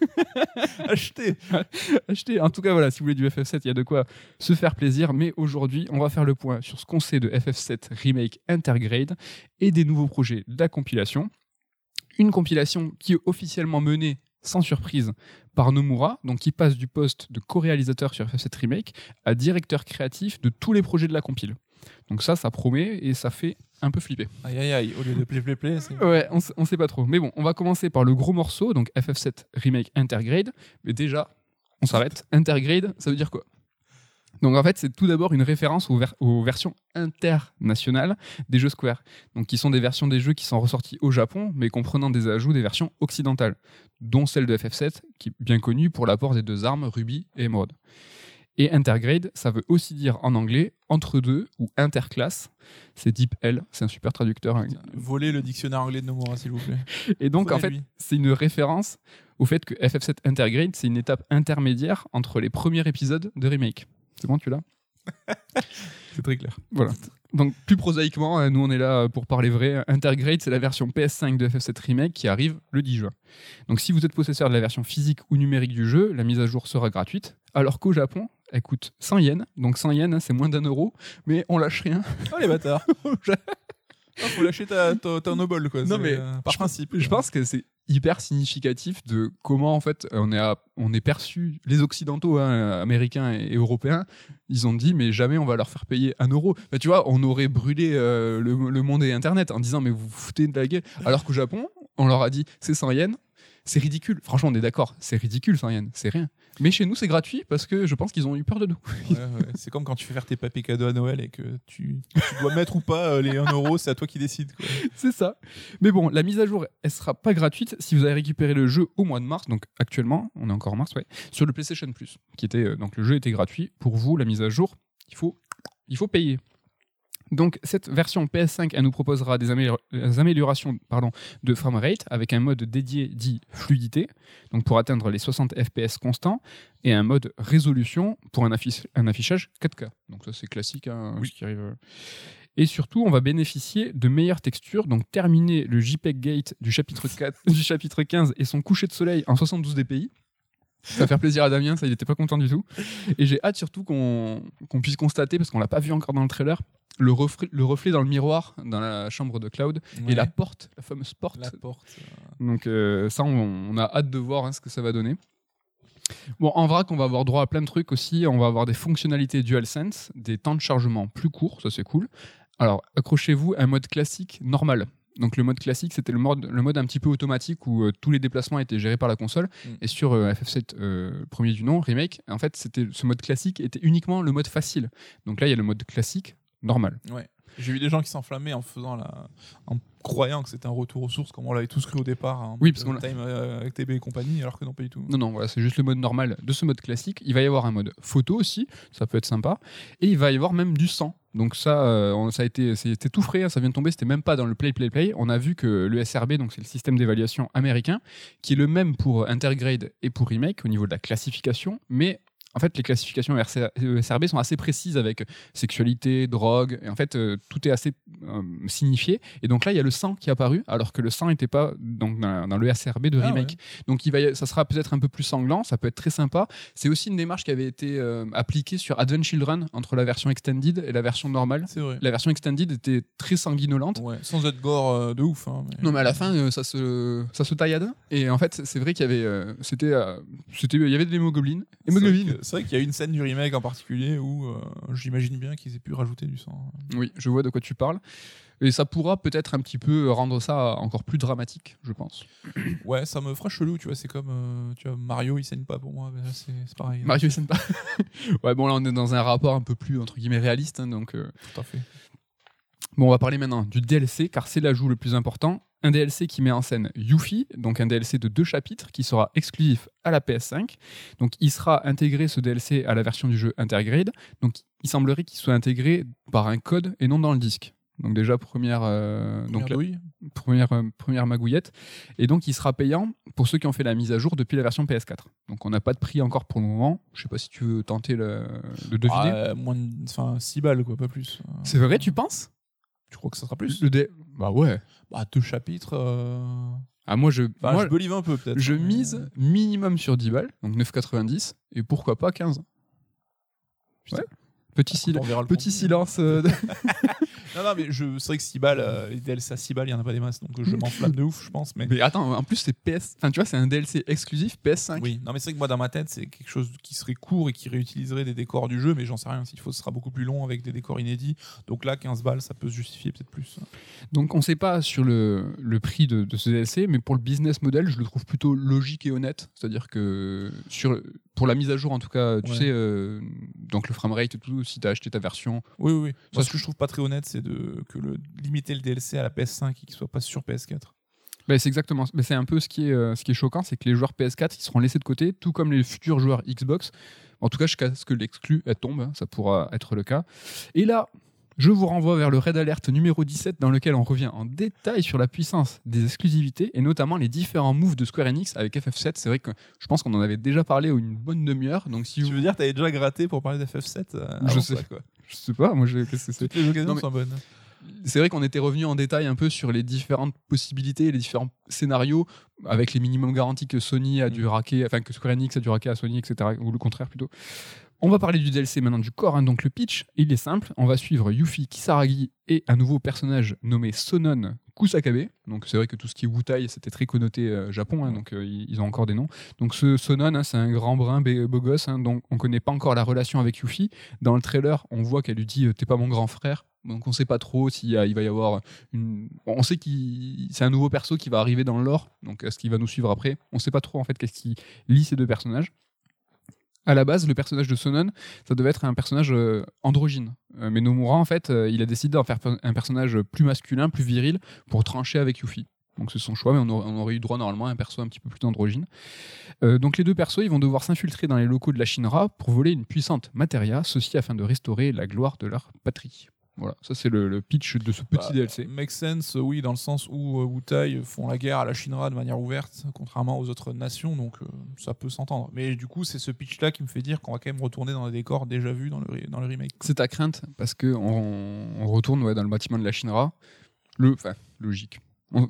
Acheté. Achetez. En tout cas, voilà, si vous voulez du FF7, il y a de quoi se faire plaisir. Mais aujourd'hui, on va faire le point sur ce qu'on sait de FF7 Remake Intergrade et des nouveaux projets de la compilation. Une compilation qui est officiellement menée, sans surprise, par Nomura, donc qui passe du poste de co-réalisateur sur FF7 Remake à directeur créatif de tous les projets de la compile. Donc ça, ça promet et ça fait un peu flipper. Aïe aïe aïe, au lieu de play play play. Ouais, on, on sait pas trop. Mais bon, on va commencer par le gros morceau, donc FF7 Remake Intergrade. Mais déjà, on s'arrête. Intergrade, ça veut dire quoi? Donc en fait, c'est tout d'abord une référence aux, ver- aux versions internationales des jeux Square. Donc qui sont des versions des jeux qui sont ressorties au Japon, mais comprenant des ajouts des versions occidentales, dont celle de FF7, qui est bien connue pour l'apport des deux armes Ruby et Emerald. Et intergrade, ça veut aussi dire en anglais entre deux ou interclasse. C'est Deep L, c'est un super traducteur. hein. Volez le dictionnaire anglais de Nomura, s'il vous plaît. Et donc, en fait, c'est une référence au fait que FF7 Intergrade, c'est une étape intermédiaire entre les premiers épisodes de Remake. C'est bon, tu l'as c'est très clair. Voilà. Donc, plus prosaïquement, hein, nous on est là pour parler vrai. Intergrade, c'est la version PS5 de FF7 Remake qui arrive le 10 juin. Donc, si vous êtes possesseur de la version physique ou numérique du jeu, la mise à jour sera gratuite. Alors qu'au Japon, elle coûte 100 yens. Donc, 100 yens, hein, c'est moins d'un euro. Mais on lâche rien. Oh les bâtards Ah, Faut lâcher ta, ta, ta no-ball, quoi. Non, mais euh, par je- principe. Je pense que c'est hyper significatif de comment en fait on est, à- on est perçu, les occidentaux, hein, américains et européens, ils ont dit mais jamais on va leur faire payer un euro. Bah, tu vois, on aurait brûlé euh, le, le monde et Internet en disant mais vous vous foutez de la gueule. Alors qu'au Japon, on leur a dit c'est 100 yens. C'est ridicule. Franchement, on est d'accord. C'est ridicule, 100 yens. C'est rien. Mais chez nous, c'est gratuit parce que je pense qu'ils ont eu peur de nous. Ouais, ouais. C'est comme quand tu fais faire tes papiers cadeaux à Noël et que tu, tu dois mettre ou pas euh, les 1 euro, c'est à toi qui décide. C'est ça. Mais bon, la mise à jour, elle sera pas gratuite si vous avez récupéré le jeu au mois de mars. Donc actuellement, on est encore en mars, ouais, sur le PlayStation Plus, qui était euh, donc le jeu était gratuit. Pour vous, la mise à jour, il faut, il faut payer. Donc cette version PS5, elle nous proposera des, des améliorations pardon, de framerate avec un mode dédié dit fluidité, donc pour atteindre les 60 FPS constants, et un mode résolution pour un, affiche- un affichage 4K. Donc ça c'est classique, hein, ce qui arrive. euh. Et surtout, on va bénéficier de meilleures textures, donc terminer le JPEG Gate du chapitre, 4, du chapitre 15 et son coucher de soleil en 72 dpi. Ça va faire plaisir à Damien, ça il était pas content du tout. Et j'ai hâte surtout qu'on qu'on puisse constater, parce qu'on l'a pas vu encore dans le trailer, le reflet, le reflet dans le miroir dans la chambre de Cloud Ouais. et la porte, la fameuse porte. La porte. euh, Donc euh, ça, on, on a hâte de voir hein, ce que ça va donner. Bon, en vrac, on va avoir droit à plein de trucs aussi. On va avoir des fonctionnalités DualSense, des temps de chargement plus courts, ça c'est cool. Alors, accrochez-vous, un mode classique normal. Donc le mode classique, c'était le mode, le mode un petit peu automatique où euh, tous les déplacements étaient gérés par la console. Mm. Et sur euh, FF7 euh, premier du nom, remake, en fait, c'était ce mode classique était uniquement le mode facile. Donc là, il y a le mode classique normal. Ouais. J'ai vu des gens qui s'enflammaient en faisant la, en croyant que c'était un retour aux sources, comme on l'avait tous cru au départ. hein, Oui, parce qu'on time euh, avec TB et compagnie, alors que non pas du tout. Non, non, voilà, c'est juste le mode normal de ce mode classique. Il va y avoir un mode photo aussi, ça peut être sympa. Et il va y avoir même du sang. Donc ça, euh, ça a été, c'était tout frais, hein, ça vient de tomber, c'était même pas dans le Play Play Play. On a vu que le SRB, donc c'est le système d'évaluation américain, qui est le même pour Intergrade et pour Remake au niveau de la classification, mais en fait, les classifications RC SRB sont assez précises avec sexualité, drogue, et en fait, euh, tout est assez euh, signifié. Et donc là, il y a le sang qui est apparu, alors que le sang n'était pas donc, dans, dans le SRB de Ah Remake. Donc il va y- ça sera peut-être un peu plus sanglant, ça peut être très sympa. C'est aussi une démarche qui avait été euh, appliquée sur Advent Children entre la version extended et la version normale. C'est vrai. La version extended était très sanguinolente. Ouais, sans être gore euh, de ouf. hein, mais- Non mais à la fin euh, ça se ça se taillade et en fait c'est vrai qu'il y avait euh, c'était euh, c'était il y avait de l'hémoglobine hémoglobine C'est vrai qu'il y a une scène du remake en particulier où euh, j'imagine bien qu'ils aient pu rajouter du sang. oui je vois de quoi tu parles et ça pourra peut-être un petit peu rendre ça encore plus dramatique je pense Ouais, ça me fera chelou, tu vois. C'est comme euh, tu vois, Mario, il saigne pas pour moi. c'est pareil. Mario il s'aime pas ouais bon là on est dans un rapport un peu plus entre guillemets réaliste hein, donc euh, Tout à fait. Bon, on va parler maintenant du DLC, car c'est l'ajout le plus important. Un DLC qui met en scène Yuffie, donc un DLC de deux chapitres qui sera exclusif à la PS5. Donc, il sera intégré, ce DLC, à la version du jeu Intergrade. Donc, il semblerait qu'il soit intégré par un code et non dans le disque. Donc, déjà, première, euh, donc, Première la- douille. première, euh, première magouillette. Et donc, il sera payant pour ceux qui ont fait la mise à jour depuis la version PS4. Donc, on n'a pas de prix encore pour le moment. Je sais pas si tu veux tenter le, de deviner. Ah, moins de, enfin, 6 balles, quoi, pas plus. C'est vrai, tu penses? Tu crois que ça sera plus le dé- Bah ouais. Bah, deux chapitres. euh, Ah, moi, je, moi, je believe un peu, peut-être. Je mise minimum sur 10 balles, donc 9,90, et pourquoi pas 15. Putain. Ouais. Petit, sil- petit silence. euh, Non, non, mais je... c'est vrai que 6 balles, euh, les DLC à 6 balles, il y en a pas des masses. Donc euh, je m'enflamme de ouf, je pense. Mais... Mais attends, en plus, c'est PS. Enfin, tu vois, c'est un DLC exclusif PS5. Oui, non, mais c'est vrai que moi, dans ma tête, c'est quelque chose qui serait court et qui réutiliserait des décors du jeu, mais j'en sais rien. S'il faut, ce sera beaucoup plus long avec des décors inédits. Donc là, 15 balles, ça peut se justifier peut-être plus. Donc, on sait pas sur le, le prix de, de ce DLC, mais pour le business model, je le trouve plutôt logique et honnête. C'est-à-dire que sur, pour la mise à jour, en tout cas, tu Ouais. sais, euh, donc le framerate et tout, si tu as acheté ta version. Oui, oui. Moi, ce que je trouve pas très honnête, c'est de que le limiter le DLC à la PS5 et qu'il soit pas sur PS4. Ben, c'est exactement. Mais c'est un peu ce qui est, euh, ce qui est choquant, c'est que les joueurs PS4 ils seront laissés de côté, tout comme les futurs joueurs Xbox. En tout cas, jusqu'à ce que l'exclu elle tombe, hein, ça pourra être le cas. Et là, je vous renvoie vers le Red Alert numéro 17, dans lequel on revient en détail sur la puissance des exclusivités et notamment les différents moves de Square Enix avec FF7. C'est vrai que je pense qu'on en avait déjà parlé une bonne demi-heure. Donc si Tu vous, veux dire, t'avais déjà gratté pour parler d'FF7 euh, Je sais. ça, quoi. je sais pas, moi, je- qu'est-ce que c'est Toutes les occasions Non, mais- sont bonnes. c'est vrai qu'on était revenu en détail un peu sur les différentes possibilités, les différents scénarios, avec les minimums garantis que Sony a dû raquer, enfin que Square Enix a dû raquer à Sony, etc. Ou le contraire plutôt. On va parler du DLC maintenant du corps. hein. Donc le pitch, il est simple. On va suivre Yuffie Kisaragi et un nouveau personnage nommé Sonon Kusakabe. Donc c'est vrai que tout ce qui est Wutai, c'était très connoté euh, Japon, hein, donc euh, ils ont encore des noms. Donc ce Sonon, hein, c'est un grand brun beau gosse, donc on connaît pas encore la relation avec Yuffie. Dans le trailer, on voit qu'elle lui dit euh, T'es pas mon grand frère. Donc on sait pas trop s'il va y avoir une. On sait qu'il c'est un nouveau perso qui va arriver dans le lore. Donc est-ce qu'il va nous suivre après? On sait pas trop en fait qu'est-ce qui lie ces deux personnages. À la base, le personnage de Sonon, ça devait être un personnage euh, androgyne. Euh, mais Nomura, en fait, euh, il a décidé d'en faire un personnage plus masculin, plus viril, pour trancher avec Yuffie. Donc c'est son choix, mais on aurait, eu droit normalement à un perso un petit peu plus androgyne. Donc les deux persos, ils vont devoir s'infiltrer dans les locaux de la Shinra pour voler une puissante matéria, ceci afin de restaurer la gloire de leur patrie. Voilà, ça c'est le, le pitch de ce petit Bah, DLC. Make sense, oui, dans le sens où euh, Wutai font la guerre à la Shinra de manière ouverte, contrairement aux autres nations, donc euh, ça peut s'entendre. Mais du coup, c'est ce pitch-là qui me fait dire qu'on va quand même retourner dans les décors déjà vus dans le, dans le remake. C'est ta crainte parce que on, retourne ouais, dans le bâtiment de la Shinra. Le, enfin, logique. On-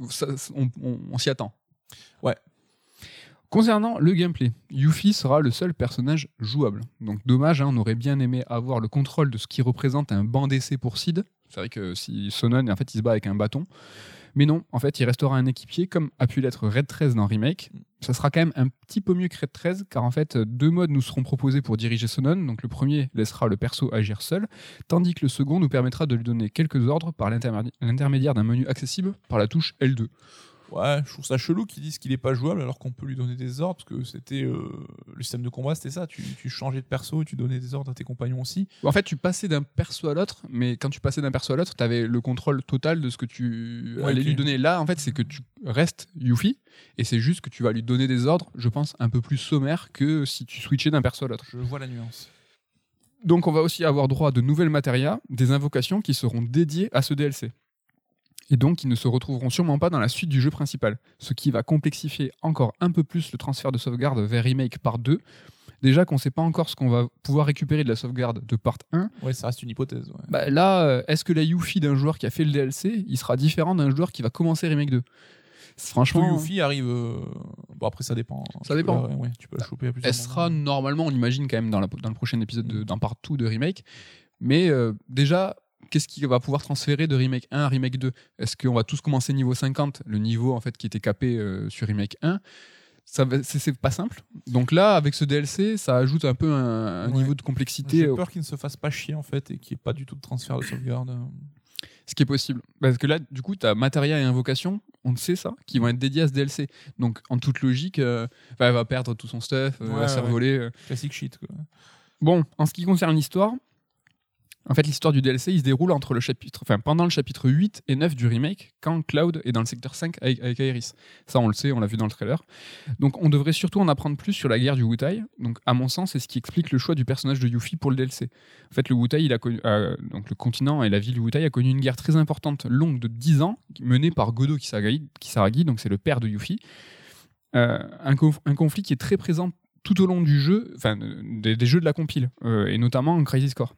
on s'y attend. Ouais. Concernant le gameplay, Yuffie sera le seul personnage jouable. Donc dommage, hein, on aurait bien aimé avoir le contrôle de ce qui représente un banc d'essai pour Sid. C'est vrai que si Sonon, en fait, il se bat avec un bâton. Mais non, en fait, il restera un équipier comme a pu l'être Red 13 dans Remake. Ça sera quand même un petit peu mieux que Red 13, car en fait, deux modes nous seront proposés pour diriger Sonon. Donc le premier laissera le perso agir seul, tandis que le second nous permettra de lui donner quelques ordres par l'intermédiaire d'un menu accessible par la touche L2. Ouais, je trouve ça chelou qu'ils disent qu'il est pas jouable alors qu'on peut lui donner des ordres, parce que c'était euh, le système de combat, c'était ça. Tu, tu, changeais de perso et tu donnais des ordres à tes compagnons aussi. En fait, tu passais d'un perso à l'autre, mais quand tu passais d'un perso à l'autre, tu avais le contrôle total de ce que tu allais lui donner. Là, en fait, c'est que tu restes Yuffie, et c'est juste que tu vas lui donner des ordres, je pense, un peu plus sommaires que si tu switchais d'un perso à l'autre. Je vois la nuance. Donc, on va aussi avoir droit à de nouvelles matérias, des invocations qui seront dédiées à ce DLC et donc ils ne se retrouveront sûrement pas dans la suite du jeu principal, ce qui va complexifier encore un peu plus le transfert de sauvegarde vers Remake par 2. Déjà qu'on ne sait pas encore ce qu'on va pouvoir récupérer de la sauvegarde de part 1. Ouais, ça reste une hypothèse. Bah, là, euh, est-ce que la Yuffie d'un joueur qui a fait le DLC, il sera différent d'un joueur qui va commencer Remake 2 Franchement, Yuffie arrive. Euh, bon après ça dépend. Ça dépend. tu peux la choper Elle sera normalement, on l'imagine quand même dans, dans le prochain épisode de, mm. part 2 de remake. Mais euh, déjà, qu'est-ce qui va pouvoir transférer de Remake 1 à Remake 2 Est-ce qu'on va tous commencer niveau 50, le niveau en fait qui était capé euh, sur Remake 1 c'est pas simple. Donc là, avec ce DLC, ça ajoute un peu un, niveau de complexité. J'ai peur qu'il ne se fasse pas chier en fait et qu'il n'y ait pas du tout de transfert de sauvegarde. Ce qui est possible. Parce que là, du coup, tu as Materia et Invocation, on sait ça, qui vont être dédiés à ce DLC. Donc en toute logique, euh, elle va perdre tout son stuff, elle va se voler. Classique shit. Quoi. Bon, en ce qui concerne l'histoire, en fait, l'histoire du DLC, il se déroule entre le chapitre, enfin, pendant le chapitre 8 et 9 du remake, quand Cloud est dans le secteur 5 avec, avec. Ça, on le sait, on l'a vu dans le trailer. Donc, on devrait surtout en apprendre plus sur la guerre du Wutai. Donc, à mon sens, c'est ce qui explique le choix du personnage de Yuffie pour le DLC. En fait, le Wutai, euh, donc le continent et la ville du Wutai a connu une guerre très importante, longue de 10 ans, menée par Godo Kisaragi, Kisaragi donc c'est le père de Yuffie. Euh, un, conflit qui est très présent tout au long du jeu, enfin, des, jeux de la compile, euh, et notamment en Crisis Core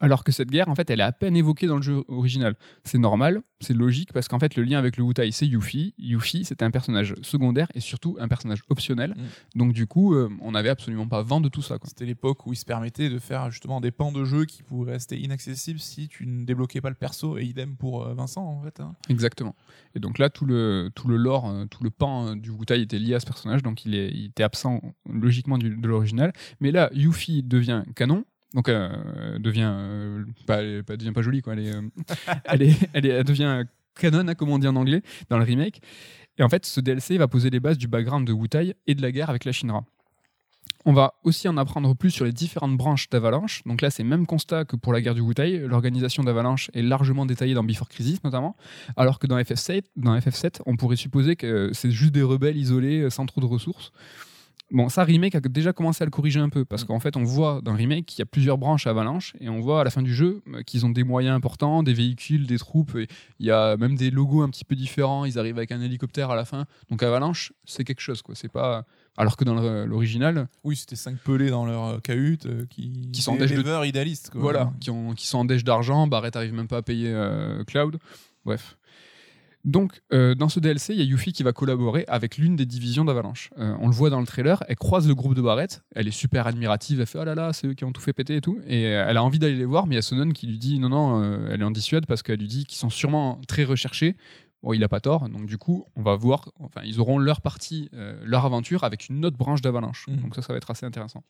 alors que cette guerre, en fait, elle est à peine évoquée dans le jeu original. C'est normal, c'est logique, parce qu'en fait, le lien avec le Wutai, c'est Yuffie. Yuffie, c'était un personnage secondaire et surtout un personnage optionnel. Mm. Donc, du coup, euh, on n'avait absolument pas vent de tout ça. C'était l'époque où il se permettait de faire justement des pans de jeu qui pourraient rester inaccessibles si tu ne débloquais pas le perso, et idem pour euh, Vincent, en fait. Hein. Exactement. Et donc là, tout le, tout le lore, euh, tout le pan du Wutai était lié à ce personnage, donc il, est, il était absent logiquement de l'original. Mais là, Yuffie devient canon, donc euh, devient euh, pas, devient pas jolie quoi elle est, euh, elle, est, elle, devient canon hein, comme on dit en anglais dans le remake et en fait ce DLC va poser les bases du background de Wutai et de la guerre avec la Shinra on va aussi en apprendre plus sur les différentes branches d'Avalanche. Donc là, c'est même constat que pour la guerre du Wutai, l'organisation d'Avalanche est largement détaillée dans Before Crisis notamment, alors que dans FF7, dans FF7 on pourrait supposer que c'est juste des rebelles isolés sans trop de ressources. Bon, ça, Remake a déjà commencé à le corriger un peu, parce mm. qu'en fait, on voit dans Remake qu'il y a plusieurs branches Avalanche, et on voit à la fin du jeu euh, qu'ils ont des moyens importants, des véhicules, des troupes, il y a même des logos un petit peu différents, ils arrivent avec un hélicoptère à la fin. Donc Avalanche, c'est quelque chose, quoi. C'est pas. Alors que dans l'original. Oui, c'était cinq pelés dans leur euh, cahute euh, qui, qui sont des de... idéalistes. Quoi. Voilà, qui, ont, qui sont en d'argent, Barrett arrive même pas à payer Cloud. Bref. Donc, euh, dans ce DLC, il y a Yuffie qui va collaborer avec l'une des divisions d'Avalanche. Euh, on le voit dans le trailer, elle croise le groupe de Barrett, elle est super admirative, elle fait Oh là là, c'est eux qui ont tout fait péter et tout. Et elle a envie d'aller les voir, mais il y a Sonon qui lui dit Non, non, euh, elle est en dissuade parce qu'elle lui dit qu'ils sont sûrement très recherchés. Bon, il a pas tort, donc du coup, on va voir, enfin, ils auront leur partie, leur aventure avec une autre branche d'Avalanche. Mmh. Donc ça, ça va être assez intéressant.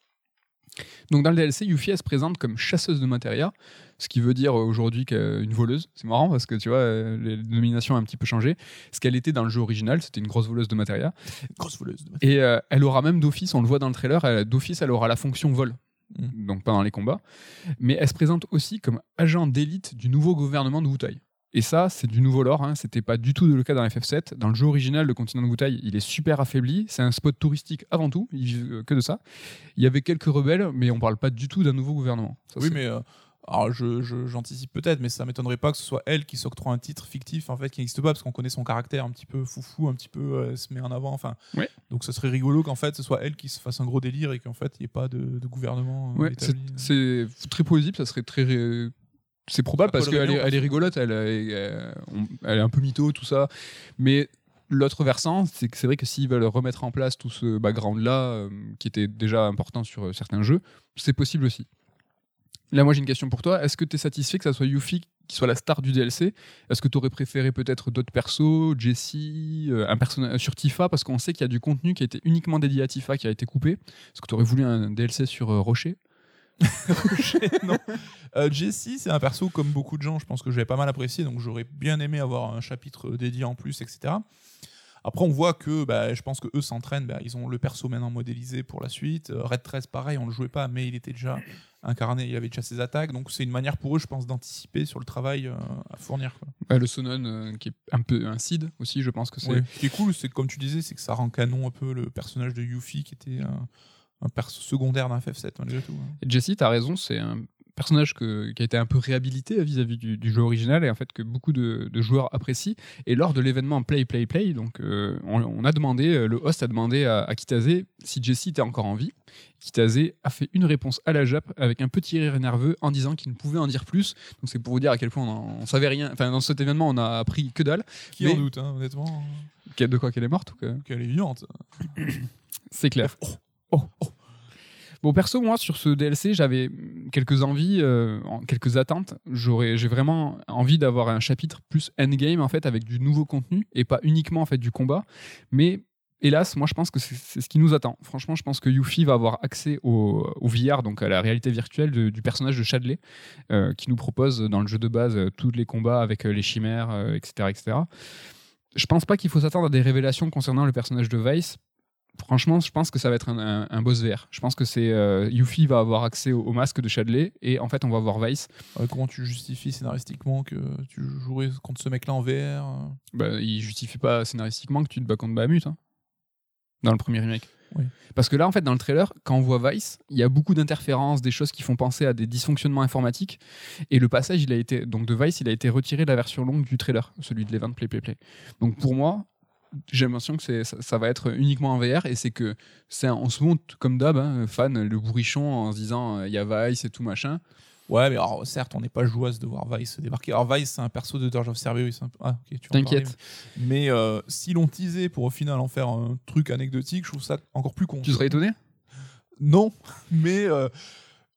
Donc dans le DLC, Yuffie elle se présente comme chasseuse de matéria, ce qui veut dire aujourd'hui qu'une voleuse. C'est marrant parce que tu vois, euh, les nominations ont un petit peu changé. Ce qu'elle était dans le jeu original, c'était une grosse voleuse de matéria. Grosse voleuse. De Et euh, elle aura même d'office, on le voit dans le trailer, d'office elle aura la fonction vol. Mm. Donc pendant les combats. Mais elle se présente aussi comme agent d'élite du nouveau gouvernement de Wutai. Et ça, c'est du nouveau lore. Hein. C'était pas du tout le cas dans FF7. Dans le jeu original, le continent de Wutai, il est super affaibli. C'est un spot touristique avant tout. Ils vivent euh, que de ça. Il y avait quelques rebelles, mais on parle pas du tout d'un nouveau gouvernement. oui, mais euh, alors je, j'anticipe peut-être, mais ça m'étonnerait pas que ce soit elle qui s'octroie un titre fictif en fait qui n'existe pas parce qu'on connaît son caractère un petit peu foufou, un petit peu euh, se met en avant. Enfin, donc ce serait rigolo qu'en fait ce soit elle qui se fasse un gros délire et qu'en fait il n'y ait pas de, gouvernement. c'est, très plausible. Ça serait très c'est probable parce qu'elle est, elle est rigolote, elle, est un peu mytho, tout ça. Mais L'autre versant, c'est que c'est vrai que s'ils veulent remettre en place tout ce background-là, euh, qui était déjà important sur euh, certains jeux, c'est possible aussi. Là, moi, j'ai une question pour toi. Est-ce que tu es satisfait que ça soit Yuffie qui soit la star du DLC Est-ce que tu aurais préféré peut-être d'autres persos, Jessie, euh, un personnage sur Tifa? Parce qu'on sait qu'il y a du contenu qui a été uniquement dédié à Tifa qui a été coupé. Est-ce que tu aurais voulu un DLC sur euh, Rocher? non. Euh, Jessie, c'est un perso comme beaucoup de gens, je pense que j'avais pas mal apprécié, donc j'aurais bien aimé avoir un chapitre dédié en plus, etc. Après, on voit que bah, je pense que eux s'entraînent, bah, ils ont le perso maintenant modélisé pour la suite. Euh, Red 13, pareil, on le jouait pas, mais il était déjà incarné, il avait déjà ses attaques, donc c'est une manière pour eux, je pense, d'anticiper sur le travail euh, à fournir. Quoi. Le Sonon, euh, qui est un peu un seed aussi, je pense que c'est. Ouais. Ce qui est cool, c'est que, comme tu disais, c'est que ça rend canon un peu le personnage de Yuffie qui était un perso secondaire d'un FF7 malgré tout. hein. Et Jessie, t'as raison, c'est un personnage que- qui a été un peu réhabilité vis-à-vis du, du jeu original et en fait que beaucoup de, de joueurs apprécient. Et lors de l'événement Play Play Play, donc euh, on, on a demandé, euh, le host a demandé à, à Kitase si Jessie était encore en vie. Kitase a fait une réponse à la Jap avec un petit rire nerveux en disant qu'il ne pouvait en dire plus. Donc c'est pour vous dire à quel point on, on savait rien. Enfin dans cet événement on a appris que dalle. Qui Mais- en doute, hein, honnêtement De quoi qu'elle est morte ou que... Qu'elle est vivante. C'est clair. Oh, oh, oh. Bon, perso, moi, sur ce DLC, j'avais quelques envies, euh, quelques attentes. J'aurais, j'ai vraiment envie d'avoir un chapitre plus endgame, en fait, avec du nouveau contenu et pas uniquement, en fait, du combat. Mais hélas, moi, je pense que c'est ce qui nous attend. Franchement, je pense que Yuffie va avoir accès au, au VR, donc à la réalité virtuelle du personnage de Chadley, euh, qui nous propose dans le jeu de base euh, tous les combats avec les chimères, etc., etc. Je pense pas qu'il faut s'attendre à des révélations concernant le personnage de Vice. Franchement, je pense que ça va être un, un- un boss VR. Je pense que c'est euh, Yuffie va avoir accès au, au masque de Chadley et en fait on va voir Vice. Comment tu justifies scénaristiquement que tu jouerais contre ce mec-là en VR euh Bah, il justifie pas scénaristiquement que tu te bats contre Bahamut hein, dans le premier remake. Oui. Parce que là, en fait, dans le trailer, quand on voit Vice, il y a beaucoup d'interférences, des choses qui font penser à des dysfonctionnements informatiques. Et le passage, il a été donc de Vice, il a été retiré de la version longue du trailer, celui de l'event Play Play Play. Donc pour moi, j'ai l'impression que c'est, ça, ça va être uniquement en VR et c'est que c'est un- on se monte comme d'hab, hein, fan, le bourrichon en se disant euh, il y a Vice et tout machin. Ouais, mais alors, certes, on n'est pas joueuse de voir Vice débarquer. Alors, Vice, c'est un perso de Dirge of Cerberus. un Ah, ok, tu vas en T'inquiète. Mais euh, si l'on teasait pour au final en faire un truc anecdotique, je trouve ça encore plus con. Tu serais étonné? Non, mais euh,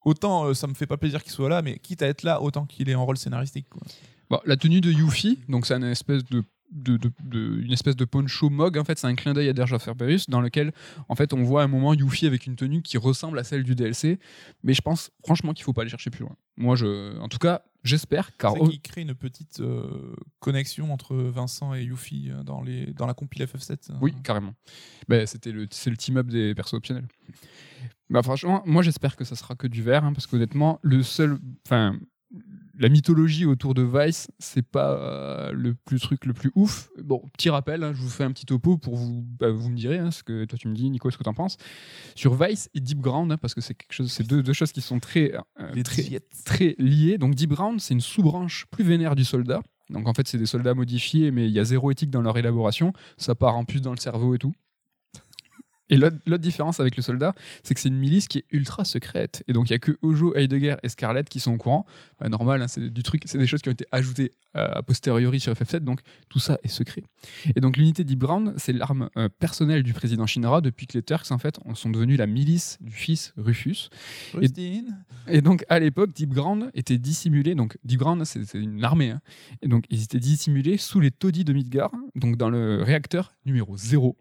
autant euh, ça me fait pas plaisir qu'il soit là, mais quitte à être là, autant qu'il ait un rôle scénaristique. Quoi. Bon, la tenue de Yuffie, donc c'est une espèce de, de, de- de- une espèce de poncho mog. En fait, c'est un clin d'œil à Dirge of Cerberus dans lequel, en fait, on voit à un moment Yuffie avec une tenue qui ressemble à celle du DLC. Mais je pense franchement qu'il faut pas aller chercher plus loin. Moi, je, en tout cas, j'espère, car qu'il crée une petite euh, connexion entre Vincent et Yuffie euh, dans, les, dans la compile FF7. euh. oui, carrément. Ben, c'était le, c'est le team up des persos optionnels. Bah, franchement, moi, j'espère que ça sera que du vert, hein, parce qu'honnêtement, le seul, enfin. La mythologie autour de Vice, c'est pas euh, le plus truc le plus ouf. Bon, petit rappel, hein, je vous fais un petit topo pour vous, bah, vous me direz hein, ce que toi tu me dis, Nico, ce que t'en penses. Sur Vice et Deep Ground, hein, parce que c'est quelque chose, c'est deux, deux choses qui sont très, euh, très, très liées. Donc Deep Ground, c'est une sous-branche plus vénère du soldat. Donc en fait, c'est des soldats modifiés, mais il y a zéro éthique dans leur élaboration. Ça part en plus dans le cerveau et tout. Et l'autre différence avec le soldat, c'est que c'est une milice qui est ultra secrète. Et donc, il n'y a que Ojo, Heidegger et Scarlett qui sont au courant. Bah, normal, hein, c'est du truc, c'est des choses qui ont été ajoutées euh, a posteriori sur FF7, donc tout ça est secret. Et donc, l'unité Deep Ground, c'est l'arme euh, personnelle du président Shinra depuis que les Turks, en fait, sont devenus la milice du fils Rufus. Et donc, à l'époque, Deep Ground était dissimulé. Donc, Deep Ground, c'est c'est une armée. hein. Et donc, ils étaient dissimulés sous les taudis de Midgar, donc dans le réacteur numéro 0,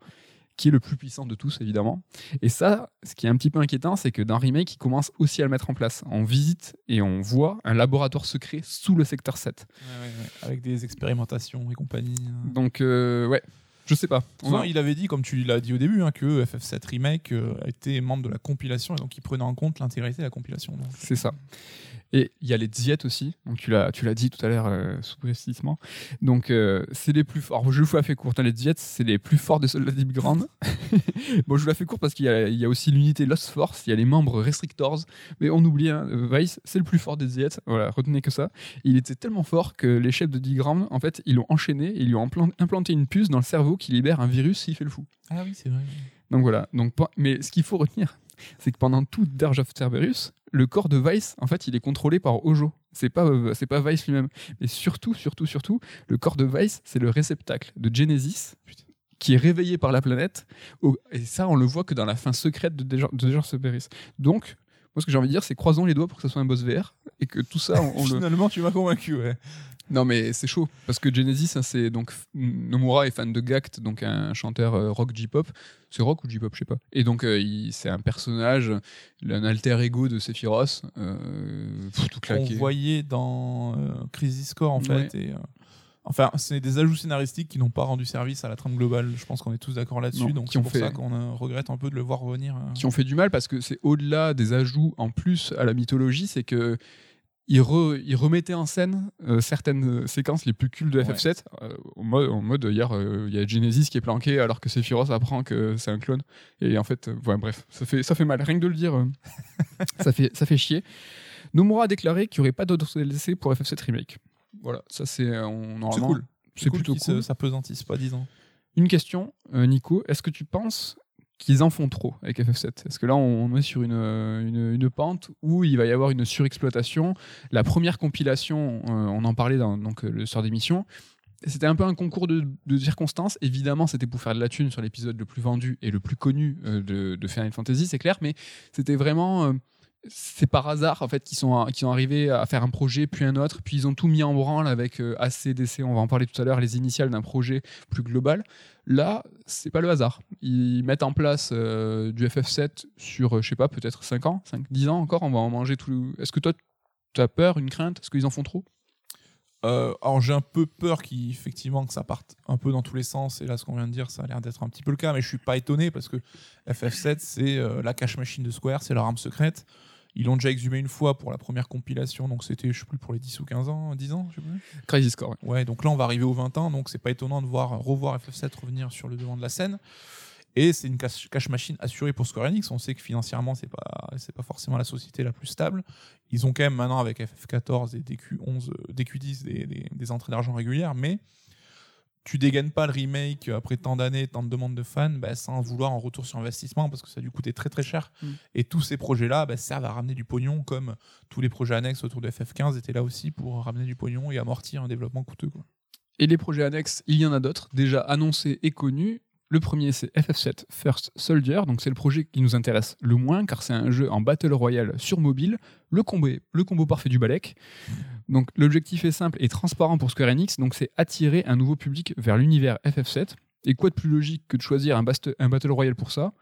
qui est le plus puissant de tous, évidemment. Et ça, ce qui est un petit peu inquiétant, c'est que dans Remake, ils commencent aussi à le mettre en place. On visite et on voit un laboratoire secret sous le secteur 7. Ouais, ouais, ouais. Avec des expérimentations et compagnie. euh. Donc, euh, ouais, je sais pas. On va- il avait dit, comme tu l'as dit au début, hein, que FF7 Remake euh, était membre de la compilation et donc il prenait en compte l'intégrité de la compilation. C'est ça. Et il y a les Ziet aussi, donc tu l'as, tu l'as dit tout à l'heure euh, sous précisément. Donc euh, c'est les plus forts. Alors, je vous la fais courte. hein, les Ziet, c'est les plus forts des soldats Deep Ground. bon, je vous la fais courte parce qu'il y a, il y a aussi l'unité Lost Force, il y a les membres Restrictors, mais on oublie, hein, Vice, c'est le plus fort des Ziet. Voilà, retenez que ça. Il était tellement fort que les chefs de Deep Ground, en fait, ils l'ont enchaîné et ils lui ont implan- implanté une puce dans le cerveau qui libère un virus s'il fait le fou. Ah oui, c'est vrai. Donc voilà. Donc, mais ce qu'il faut retenir, c'est que pendant tout Dirge of Cerberus, le corps de Vice, en fait, il est contrôlé par Ojo. C'est pas, euh, c'est pas Vice lui-même. Mais surtout, surtout, surtout, le corps de Vice, c'est le réceptacle de Genesis qui est réveillé par la planète. Et ça, on le voit que dans la fin secrète de Danger de Danger Space. Donc, moi, ce que j'ai envie de dire, c'est croisons les doigts pour que ça soit un boss VR et que tout ça, on, on le. Finalement, tu m'as convaincu, ouais. Non, mais c'est chaud parce que Genesis, hein, c'est donc Nomura est fan de Gact, donc un chanteur euh, rock J-pop. C'est rock ou J-pop, je sais pas. Et donc, euh, il- c'est un personnage, un alter ego de Sephiroth, euh, pff, tout On claqué. voyait dans euh, Crisis Core, en fait. Et, euh, enfin, c'est des ajouts scénaristiques qui n'ont pas rendu service à la trame globale. Je pense qu'on est tous d'accord Non, là-dessus. Donc, qui c'est ont pour fait- ça qu'on euh, regrette un peu de le voir revenir. euh. qui ont fait du mal parce que c'est au-delà des ajouts en plus à la mythologie, c'est que il, re- il remettait en scène euh, certaines euh, séquences les plus cultes de Ouais. FF7 euh, en, mode, en mode hier euh, il y a Genesis qui est planqué alors que Sephiroth apprend que c'est un clone et en fait euh, ouais, bref ça fait ça fait mal rien que de le dire euh, ça fait ça fait chier Nomura a déclaré qu'il n'y aurait pas d'autres DLC pour FF7 remake voilà ça c'est euh, C'est cool. c'est cool plutôt cool Ça pesantisse pas, disons. une question, euh, Nico. Est-ce que tu penses qu'ils en font trop avec FF7 Est-ce que là, on est sur une, euh, une, une pente où il va y avoir une surexploitation. La première compilation, euh, on en parlait dans donc, euh, le sort d'émission, c'était un peu un concours de, de circonstances. Évidemment, c'était pour faire de la thune sur l'épisode le plus vendu et le plus connu de, de Final Fantasy, c'est clair, mais c'était vraiment... c'est par hasard en fait qu'ils sont, arrivés à faire un projet puis un autre puis ils ont tout mis en branle avec euh, ACDC on va en parler tout à l'heure les initiales d'un projet plus global. Là, c'est pas le hasard. Ils mettent en place euh, du FF7 sur, euh, je sais pas, peut-être 5 ans, 5, 10 ans encore, on va en manger tout. Est-ce que toi, tu as peur, une crainte? Est-ce qu'ils en font trop? Alors j'ai un peu peur qu'effectivement que ça parte un peu dans tous les sens. Et là ce qu'on vient de dire ça a l'air d'être un petit peu le cas. Mais je suis pas étonné parce que FF7 c'est la cache machine de Square c'est leur arme secrète ils l'ont déjà exhumé une fois pour la première compilation donc c'était je sais plus pour les 10 ou 15 ans 10 ans je sais plus Crisis Core, ouais. Ouais, donc là, on va arriver aux 20 ans, donc c'est pas étonnant de voir revoir FF7 revenir sur le devant de la scène. Et c'est une cache, cache machine assurée pour Square Enix. On sait que financièrement, c'est pas, c'est pas forcément la société la plus stable. Ils ont quand même maintenant avec FF14 et DQ11, euh, DQ10 des, des- des entrées d'argent régulières, mais tu dégaines pas le remake après tant d'années, tant de demandes de fans, bah, sans vouloir en retour sur investissement parce que ça a dû coûter très très cher. Mm. Et tous ces projets-là bah, servent à ramener du pognon, comme tous les projets annexes autour de FF15 étaient là aussi pour ramener du pognon et amortir un développement coûteux. Quoi. Et les projets annexes, il y en a d'autres, déjà annoncés et connus. Le premier, c'est FF7 First Soldier, donc c'est le projet qui nous intéresse le moins, car c'est un jeu en Battle Royale sur mobile, le combo, parfait du Balek. Donc l'objectif est simple et transparent pour Square Enix, donc c'est attirer un nouveau public vers l'univers FF7. Et quoi de plus logique que de choisir un Battle Royale pour ça?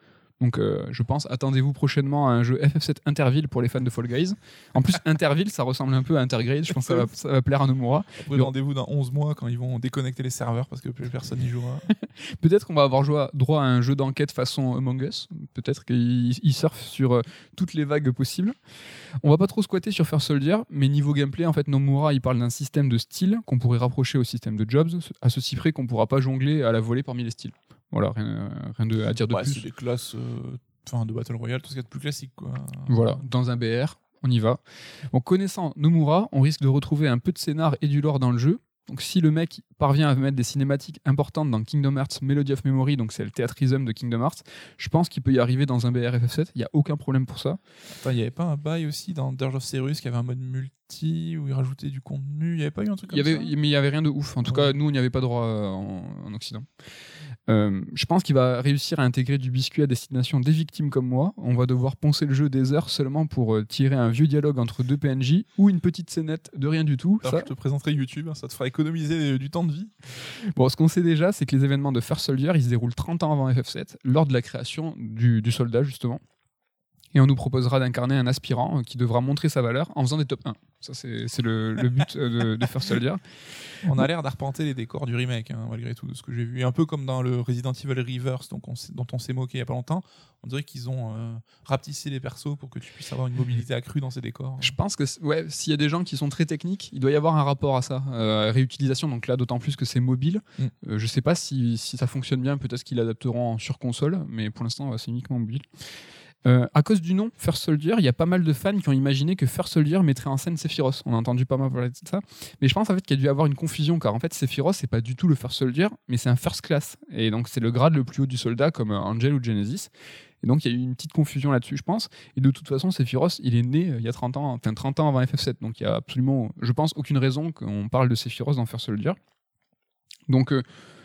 Donc euh, je pense, attendez-vous prochainement à un jeu FF7 Interville pour les fans de Fall Guys. En plus, Interville, ça ressemble un peu à Intergrade, je pense que ça va, ça va plaire à Nomura. Après, rendez-vous dans 11 mois quand ils vont déconnecter les serveurs parce que plus personne n'y jouera. Peut-être qu'on va avoir droit à un jeu d'enquête façon Among Us. Peut-être qu'ils ils surfent sur euh, toutes les vagues possibles. On va pas trop squatter sur First Soldier, mais niveau gameplay, en fait, Nomura, il parle d'un système de style qu'on pourrait rapprocher au système de Jobs, à ceci près qu'on pourra pas jongler à la volée parmi les styles. Voilà, rien, rien de, à dire de Ouais, c'est plus. des classes euh, enfin, de Battle Royale, tout ce qu'il y a de plus classique. Quoi. Voilà, dans un BR, on y va. En connaissant Nomura, on risque de retrouver un peu de scénar et du lore dans le jeu. Donc si le mec parvient à mettre des cinématiques importantes dans Kingdom Hearts Melody of Memory, donc c'est le théâtrisme de Kingdom Hearts, je pense qu'il peut y arriver dans un BR FF7, il n'y a aucun problème pour ça. Il n'y avait pas un bail aussi dans Dirge of Cerberus qui avait un mode multi où il rajoutait du contenu Il n'y avait pas eu un truc Il y comme avait, ça mais il n'y avait rien de ouf. En tout Ouais. cas, nous, on n'y avait pas droit euh, en, en Occident. Euh, je pense qu'il va réussir à intégrer du biscuit à destination des victimes comme moi. On va devoir poncer le jeu des heures seulement pour euh, tirer un vieux dialogue entre deux PNJ ou une petite scénette de rien du tout. Alors, Ça, je te présenterai YouTube, hein, ça te fera économiser du temps de vie. Bon, ce qu'on sait déjà, c'est que les événements de First Soldier, ils se déroulent 30 ans avant FF7, lors de la création du, du soldat, justement. Et on nous proposera d'incarner un aspirant euh, qui devra montrer sa valeur en faisant des top 1. Ça, c'est le, le but euh, de, de First Soldier. On a l'air d'arpenter les décors du remake, hein, malgré tout, de ce que j'ai vu. Et un peu comme dans le Resident Evil Reverse, donc on dont on s'est moqué il y a pas longtemps. On dirait qu'ils ont euh, rapetissé les persos pour que tu puisses avoir une mobilité accrue dans ces décors. Je pense que ouais, s'il y a des gens qui sont très techniques, il doit y avoir un rapport à ça. Euh, réutilisation, donc là, d'autant plus que c'est mobile. Mm. Euh, je sais pas si, si ça fonctionne bien, peut-être qu'ils l'adapteront sur console, mais pour l'instant, ouais, c'est uniquement mobile. Euh, à cause du nom First Soldier, il y a pas mal de fans qui ont imaginé que First Soldier mettrait en scène Sephiroth. On a entendu pas mal parler de ça. Mais je pense en fait qu'il y a dû avoir une confusion, car en fait, Sephiroth, c'est pas du tout le First Soldier, mais c'est un First Class. Et donc, c'est le grade le plus haut du soldat, comme euh, Angel ou Genesis. Et donc, il y a eu une petite confusion là-dessus, je pense. Et de toute façon, Sephiroth, il est né euh, il y a 30 ans, enfin 30 ans avant FF7. Donc, il y a absolument, je pense, aucune raison qu'on parle de Sephiroth dans First Soldier. Donc,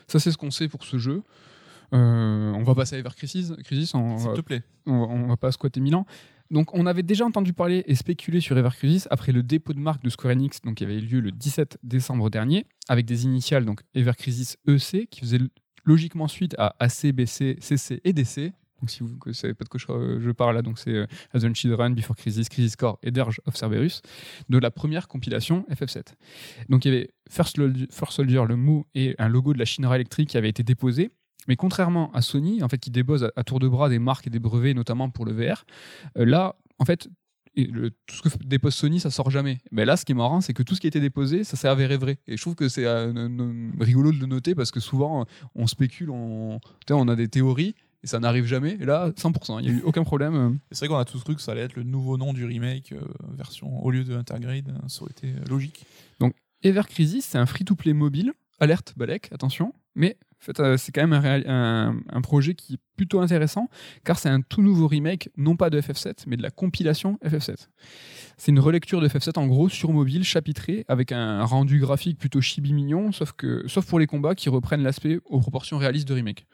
ça, c'est ce qu'on sait pour ce jeu. Euh, on va passer à Ever Crisis. S'il te plaît. on, va- on va pas squatter Milan. Donc, on avait déjà entendu parler et spéculer sur Ever Crisis après le dépôt de marque de Square Enix, donc qui avait eu lieu le 17 décembre dernier, avec des initiales donc Ever Crisis EC, qui faisait logiquement suite à AC, BC, CC et DC. Donc, si vous ne savez pas de quoi je, parle là, donc c'est euh, Advent Children, Before Crisis, Crisis Core et Dirge of Cerberus, de la première compilation FF7. Donc, il y avait First, Soldier- First Soldier, le mot et un logo de la Shinra Electric qui avait été déposé. Mais contrairement à Sony, en fait, qui dépose à, à tour de bras des marques et des brevets, notamment pour le VR, euh, là, en fait, et le- tout ce que dépose Sony, ça sort jamais. Mais là, ce qui est marrant, c'est que tout ce qui a été déposé, ça s'est avéré vrai. Et je trouve que c'est euh, rigolo de le noter parce que souvent, euh, on spécule, on, on a des théories et ça n'arrive jamais. Et là, 100%, il n'y a eu aucun problème. C'est vrai qu'on a tous cru que ça allait être le nouveau nom du remake, euh, version au lieu de Intergrade, euh, ça aurait été logique. Ever Crisis, c'est un free-to-play mobile. Alerte, Balek, attention. Mais euh, c'est quand même un, un- projet qui est plutôt intéressant, car c'est un tout nouveau remake, non pas de FF7, mais de la compilation FF7. C'est une relecture de FF7 en gros sur mobile, chapitré, avec un rendu graphique plutôt chibi mignon, sauf, sauf pour les combats qui reprennent l'aspect aux proportions réalistes de remake.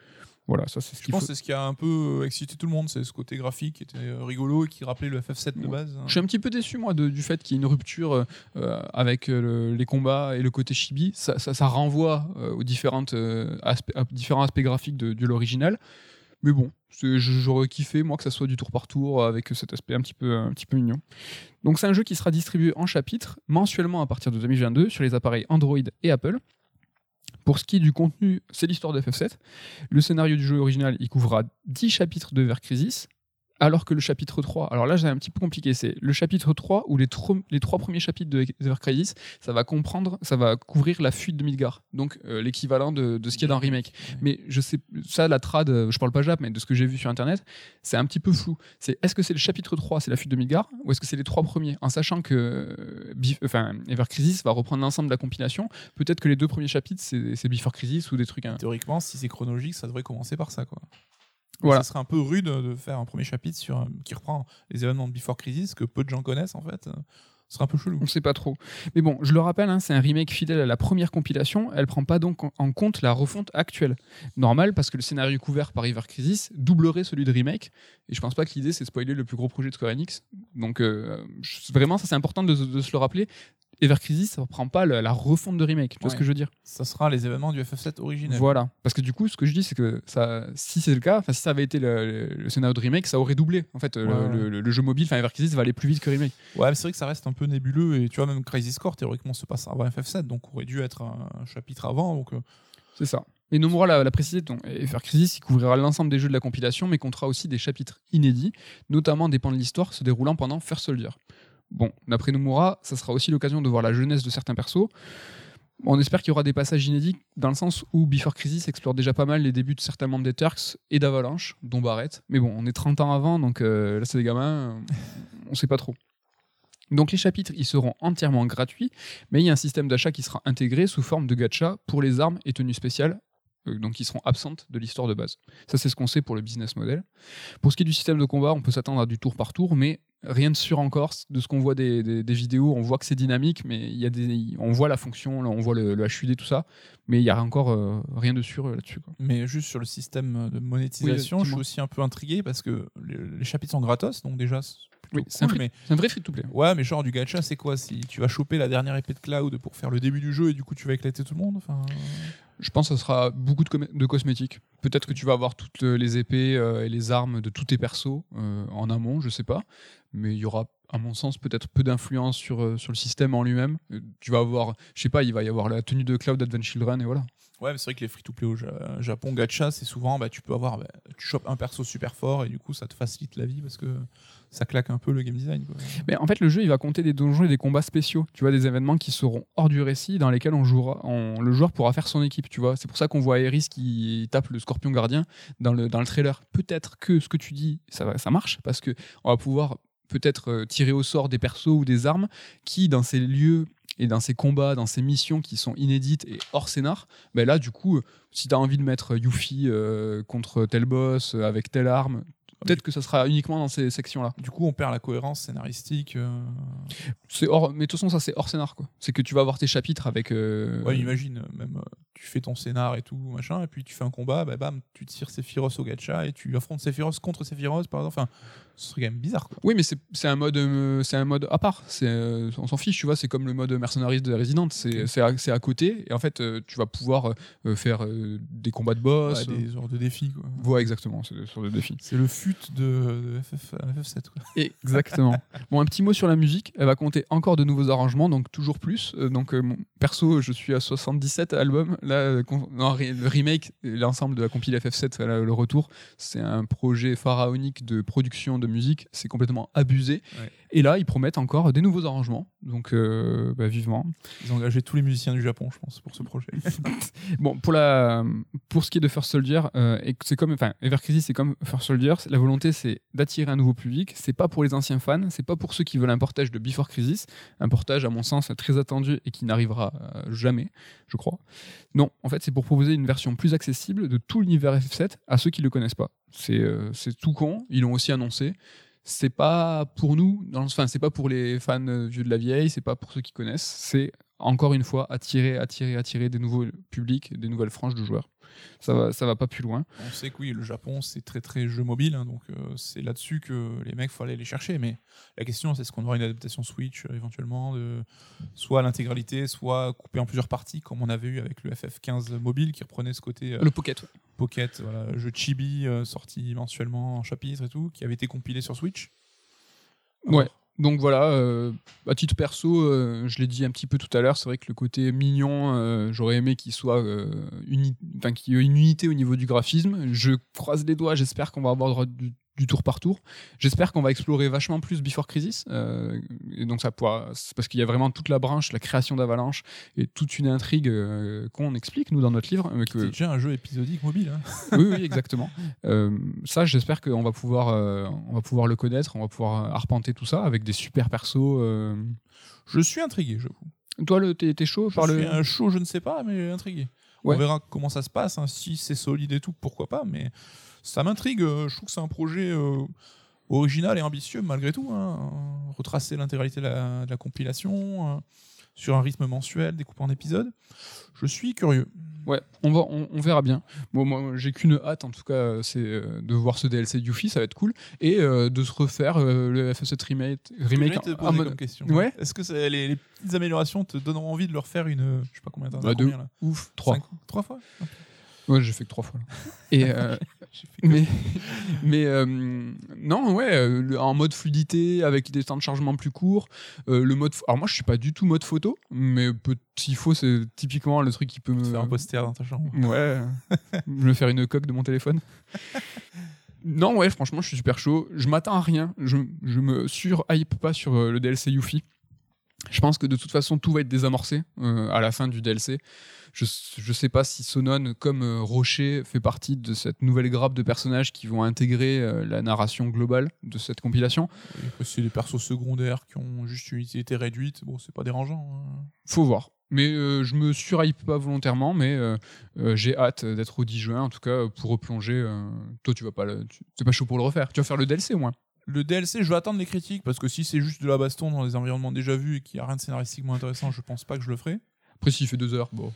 Voilà, ça c'est ce Je pense faut. que c'est ce qui a un peu euh, excité tout le monde, c'est ce côté graphique qui était euh, rigolo et qui rappelait le FF7 de Ouais. base. hein. Je suis un petit peu déçu, moi, de- du fait qu'il y ait une rupture euh, avec le- les combats et le côté chibi. Ça, ça- ça renvoie euh, aux différentes, euh, aspects, à différents aspects graphiques de, de l'original. Mais bon, j'aurais kiffé, moi, que ça soit du tour par tour avec cet aspect un petit peu, un petit peu mignon. Donc, c'est un jeu qui sera distribué en chapitres mensuellement à partir de 2022 sur les appareils Android et Apple. Pour ce qui est du contenu, c'est l'histoire de FF7. Le scénario du jeu original, il couvrira 10 chapitres de Ver Crisis, alors que le chapitre 3, alors là c'est un petit peu compliqué, c'est le chapitre 3 ou les, tro- les trois premiers chapitres de Ever Crisis, ça va comprendre, ça va couvrir la fuite de Midgar, donc euh, l'équivalent de, de ce qu'il y a dans remake. Ouais. Mais je sais, ça la trad, euh, je parle pas Jap, mais de ce que j'ai vu sur internet, c'est un petit peu flou. C'est est-ce que c'est le chapitre 3, c'est la fuite de Midgar, ou est-ce que c'est les trois premiers? En sachant que euh, enfin, Ever Crisis va reprendre l'ensemble de la compilation, peut-être que les deux premiers chapitres c'est c'est Before Crisis ou des trucs. hein. Théoriquement, si c'est chronologique, ça devrait commencer par ça. Quoi. Voilà. Ça serait un peu rude de faire un premier chapitre sur, euh, qui reprend les événements de Before Crisis que peu de gens connaissent en fait. euh, Ce serait un peu chelou. On sait pas trop. Mais bon, je le rappelle, hein, c'est un remake fidèle à la première compilation. Elle prend pas donc en- compte la refonte actuelle. Normal, parce que le scénario couvert par Ever Crisis doublerait celui de remake. Et je pense pas que l'idée c'est de spoiler le plus gros projet de Square Enix. Donc euh, vraiment, ça c'est important de, de se le rappeler. Ever Crisis, ça reprend pas la, la refonte de remake. Tu vois Ouais. ce que je veux dire? Ça sera les événements du FF7 originel. Voilà. Parce que du coup, ce que je dis, c'est que ça, si c'est le cas, enfin, si ça avait été le, scénario de remake, ça aurait doublé. En fait, le- Ouais, ouais. le, le- le jeu mobile, enfin Ever Crisis, va aller plus vite que remake. Ouais, mais c'est vrai que ça reste un peu nébuleux et tu vois, même Crisis Core théoriquement se passe avant FF7 donc aurait dû être un, un chapitre avant. Donc, euh, C'est ça. Et Nomura l'a l'a précisé, donc FR Crisis, il couvrira l'ensemble des jeux de la compilation, mais comptera aussi des chapitres inédits, notamment des pans de l'histoire se déroulant pendant First Soldier. Bon, d'après Nomura, ça sera aussi l'occasion de voir la jeunesse de certains persos. On espère qu'il y aura des passages inédits, dans le sens où Before Crisis explore déjà pas mal les débuts de certains membres des Turks et d'Avalanche, dont Barrett. Mais bon, on est 30 ans avant, donc euh, là c'est des gamins, on sait pas trop. Donc les chapitres, ils seront entièrement gratuits, mais il y a un système d'achat qui sera intégré sous forme de gacha pour les armes et tenues spéciales, donc qui seront absentes de l'histoire de base. Ça, c'est ce qu'on sait pour le business model. Pour ce qui est du système de combat, on peut s'attendre à du tour par tour, mais rien de sûr encore. De ce qu'on voit des, des- des vidéos, on voit que c'est dynamique, mais il y a des, on voit la fonction, là, on voit le, le HUD, tout ça, mais il y a encore euh, rien de sûr euh, là-dessus. mais juste sur le système de monétisation, Oui, je suis aussi un peu intrigué parce que les, les chapitres sont gratos, donc déjà plutôt Oui, c'est un, cool, mais c'est un vrai free-to-play. ouais, mais genre du gacha, c'est quoi Si tu vas choper la dernière épée de Cloud pour faire le début du jeu et du coup tu vas éclater tout le monde enfin... Je pense que ça sera beaucoup de, com- de cosmétiques. Peut-être que tu vas avoir toutes les épées euh, et les armes de tous tes persos euh, en amont, je sais pas. Mais il y aura, à mon sens, peut-être peu d'influence sur, euh, sur le système en lui-même. Euh, Tu vas avoir, je sais pas, il va y avoir la tenue de Cloud Advent Children et voilà. Ouais, mais c'est vrai que les free-to-play au Ja- Japon gacha, c'est souvent bah, tu peux avoir bah, tu chopes un perso super fort et du coup ça te facilite la vie parce que ça claque un peu le game design. Mais en fait, le jeu, il va compter des donjons et des combats spéciaux. Tu vois, des événements qui seront hors du récit, dans lesquels on jouera, le joueur pourra faire son équipe. Tu vois, c'est pour ça qu'on voit Aerys qui tape le Scorpion Gardien dans le dans le trailer. Peut-être que ce que tu dis, ça ça marche parce que on va pouvoir peut-être euh, tirer au sort des persos ou des armes qui, dans ces lieux et dans ces combats, dans ces missions qui sont inédites et hors scénar, ben là, du coup, euh, si tu as envie de mettre Yuffie euh, contre tel boss euh, avec telle arme, Peut-être que ça sera uniquement dans ces sections-là. Du coup, on perd la cohérence scénaristique. euh. C'est hors, mais de toute façon, ça c'est hors scénar quoi. C'est que tu vas avoir tes chapitres avec. euh, Ouais, imagine, euh, même euh, tu fais ton scénar et tout, machin, et puis tu fais un combat, bah, bam, tu tires Sephiroth au gacha et tu affrontes Sephiroth contre Sephiroth, par exemple. Enfin, ce serait quand même bizarre, quoi. Oui, mais c'est un mode, euh, c'est un mode à part. C'est, euh, on s'en fiche, tu vois. C'est comme le mode mercenaries de Resident. C'est, c'est, à, côté. Et en fait, euh, tu vas pouvoir faire des combats de boss. Ouais, des genres de défis, quoi. Ouais, exactement. C'est des défis. C'est le fut de, de FF, FF7, quoi. Exactement. bon, un petit mot sur la musique. Elle va compter encore de nouveaux arrangements, donc toujours plus. Donc, mon- perso, je suis à 77 albums. Là, non, le remake, l'ensemble de la compile FF7, voilà, le retour, c'est un projet pharaonique de production de musique. C'est complètement abusé. Ouais. Et là, ils promettent encore des nouveaux arrangements. Donc, euh, bah, vivement. Ils ont engagé tous les musiciens du Japon, je pense, pour ce projet. Bon, pour, la, pour ce qui est de First Soldier, euh, c'est comme, enfin, Ever Crisis, c'est comme First Soldier. La volonté, c'est d'attirer un nouveau public. C'est pas pour les anciens fans, c'est pas pour ceux qui veulent un portage de Before Crisis, un portage à mon sens très attendu et qui n'arrivera euh, jamais, je crois. Non, en fait, c'est pour proposer une version plus accessible de tout l'univers FF7 à ceux qui le connaissent pas. C'est euh, c'est tout con. Ils l'ont aussi annoncé. C'est pas pour nous, enfin, c'est pas pour les fans euh, vieux de la vieille, c'est pas pour ceux qui connaissent. C'est encore une fois attirer, attirer, attirer des nouveaux publics, des nouvelles franges de joueurs. Ça va, ça va pas plus loin. On sait que oui, le Japon, c'est très très jeu mobile, hein, donc euh, c'est là-dessus que les mecs, faut aller les chercher. Mais la question, c'est est-ce qu'on aura une adaptation Switch euh, éventuellement, de soit l'intégralité, soit coupée en plusieurs parties, comme on avait eu avec le FF15 mobile qui reprenait ce côté euh, Le Pocket. pocket, voilà, jeu chibi sorti mensuellement en chapitre et tout, qui avait été compilé sur Switch? Ouais. Donc voilà, euh, à titre perso, euh, je l'ai dit un petit peu tout à l'heure, c'est vrai que le côté mignon, euh, j'aurais aimé qu'il soit uni- qu'il y ait une unité au niveau du graphisme. Je croise les doigts, j'espère qu'on va avoir droit du, du tour par tour. J'espère qu'on va explorer vachement plus Before Crisis. euh, et donc ça pourra, c'est parce qu'il y a vraiment toute la branche, la création d'Avalanche et toute une intrigue euh, qu'on explique nous dans notre livre. mais que- C'est déjà un jeu épisodique mobile. hein. oui, oui, exactement. Euh, ça, j'espère qu'on va pouvoir, euh, on va pouvoir le connaître, on va pouvoir euh, arpenter tout ça avec des super persos. euh. Je suis intrigué, je vous. Toi, t'es, chaud Je par suis le. un show, je ne sais pas, mais intrigué. Ouais. On verra comment ça se passe. hein. Si c'est solide et tout, pourquoi pas. Mais ça m'intrigue. euh, Je trouve que c'est un projet euh, original et ambitieux malgré tout. hein. Retracer l'intégralité de la, de la compilation euh, sur un rythme mensuel découpé en épisodes. Je suis curieux. Ouais, on, va, on, on verra bien. Bon, moi, j'ai qu'une hâte, en tout cas, euh, c'est euh, de voir ce DLC Yuffie, ça va être cool. Et euh, de se refaire euh, le FF7 remake. Remake te poser en mode- comme question. Ouais. Est-ce que les, les petites améliorations te donneront envie de leur faire une. Je sais pas combien t'en Bah, deux. combien, là? Ouf, 3. Cinq- Trois fois? Ouais, j'ai fait que 3 fois. Et. euh, mais mais euh, non ouais euh, en mode fluidité avec des temps de chargement plus courts euh, le mode alors moi je suis pas du tout mode photo mais s'il faut c'est typiquement le truc qui peut me Faire un poster dans ta chambre. ouais me faire une coque de mon téléphone non ouais franchement je suis super chaud je m'attends à rien je, je me sur hype pas sur le DLC Yuffie je pense que de toute façon tout va être désamorcé euh, à la fin du DLC je, je sais pas si Sonon, comme euh, Rocher, fait partie de cette nouvelle grappe de personnages qui vont intégrer euh, la narration globale de cette compilation. C'est des persos secondaires qui ont juste une utilité réduite. Bon, c'est pas dérangeant. hein. Faut voir. Mais je me surhype pas volontairement, mais j'ai hâte d'être au 10 juin, en tout cas pour replonger. toi, tu vas pas, le- t'es pas chaud pour le refaire. Tu vas faire le DLC au moins. Le DLC, je vais attendre les critiques parce que si c'est juste de la baston dans des environnements déjà vus et qu'il n'y a rien de scénaristiquement intéressant, je pense pas que je le ferai. Après, s'il fait deux heures, bon.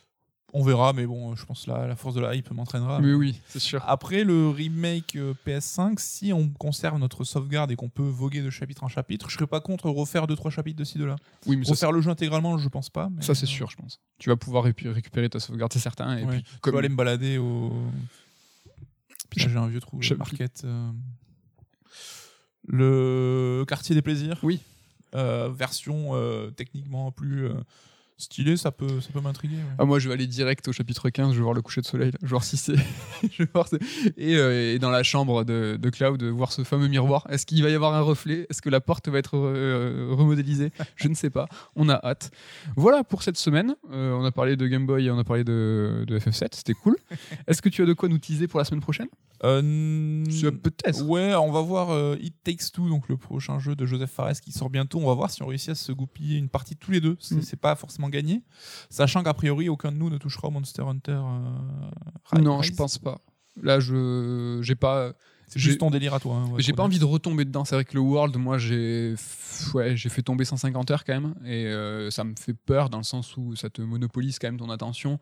On verra, mais bon, je pense que la, la force de la hype m'entraînera. Mais oui, c'est sûr. Après le remake euh, PS5, si on conserve notre sauvegarde et qu'on peut voguer de chapitre en chapitre, je serais pas contre refaire 2-3 chapitres de ci, de là. Oui, mais ça, Refaire le jeu intégralement, je pense pas. mais, ça, c'est euh, sûr, je pense. Tu vas pouvoir récu- récupérer ta sauvegarde, c'est certain. Et ouais. puis, Je comme vais aller me balader au. Putain, j'ai un vieux trou. Je- market. euh, Le quartier des plaisirs? Oui. Euh, version euh, techniquement plus stylée, ça peut, ça peut m'intriguer. ouais. Ah, moi, je vais aller direct au chapitre 15, je vais voir le coucher de soleil, là. je vais voir si c'est. et, euh, et dans la chambre de, de Cloud, voir ce fameux miroir. Est-ce qu'il va y avoir un reflet? Est-ce que la porte va être euh, remodélisée? Je ne sais pas. On a hâte. Voilà pour cette semaine. Euh, on a parlé de Game Boy et on a parlé de, de FF7, c'était cool. Est-ce que tu as de quoi nous teaser pour la semaine prochaine? Euh, n- Tu as Peut-être. Ouais, on va voir It Takes Two, donc le prochain jeu de Joseph Fares qui sort bientôt. On va voir si on réussit à se goupiller une partie tous les deux. C'est Mm. pas forcément gagné. Sachant qu'a priori, aucun de nous ne touchera au Monster Hunter. euh, Rise. Non, je pense pas. Là, je j'ai pas C'est juste ton délire à toi. hein, ouais, J'ai pas envie de retomber dedans. C'est vrai que le World, moi, j'ai ouais, j'ai fait tomber 150 heures quand même. Et euh, ça me fait peur dans le sens où ça te monopolise quand même ton attention.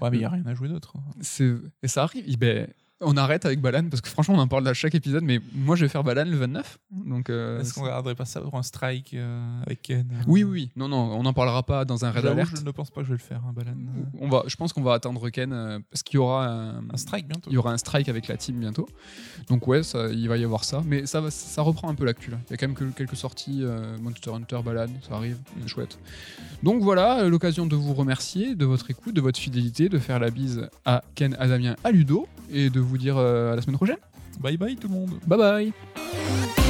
Ouais, mais il y a rien à jouer d'autre. C'est- Et ça arrive. Eh ben, on arrête avec Balan parce que franchement, on en parle à chaque épisode. Mais moi, je vais faire Balan le 29. Donc, euh, Est-ce qu'on regarderait pas ça pour un strike euh, avec Ken euh, oui, oui. Non, non, on n'en parlera pas dans un Red J'avoue, Alert. Je ne pense pas que je vais le faire, un Balan. On va, je pense qu'on va attendre Ken euh, parce qu'il y aura un, Un strike bientôt. il y aura un strike avec la team bientôt. Donc ouais, ça, il va y avoir ça. Mais ça, ça reprend un peu l'actu là. Il y a quand même que- quelques sorties, Monster Hunter, Balade, ça arrive, chouette. Donc voilà, l'occasion de vous remercier de votre écoute, de votre fidélité, de faire la bise à Ken, à Damien, à Ludo, et de vous dire euh, à la semaine prochaine. Bye bye tout le monde. Bye bye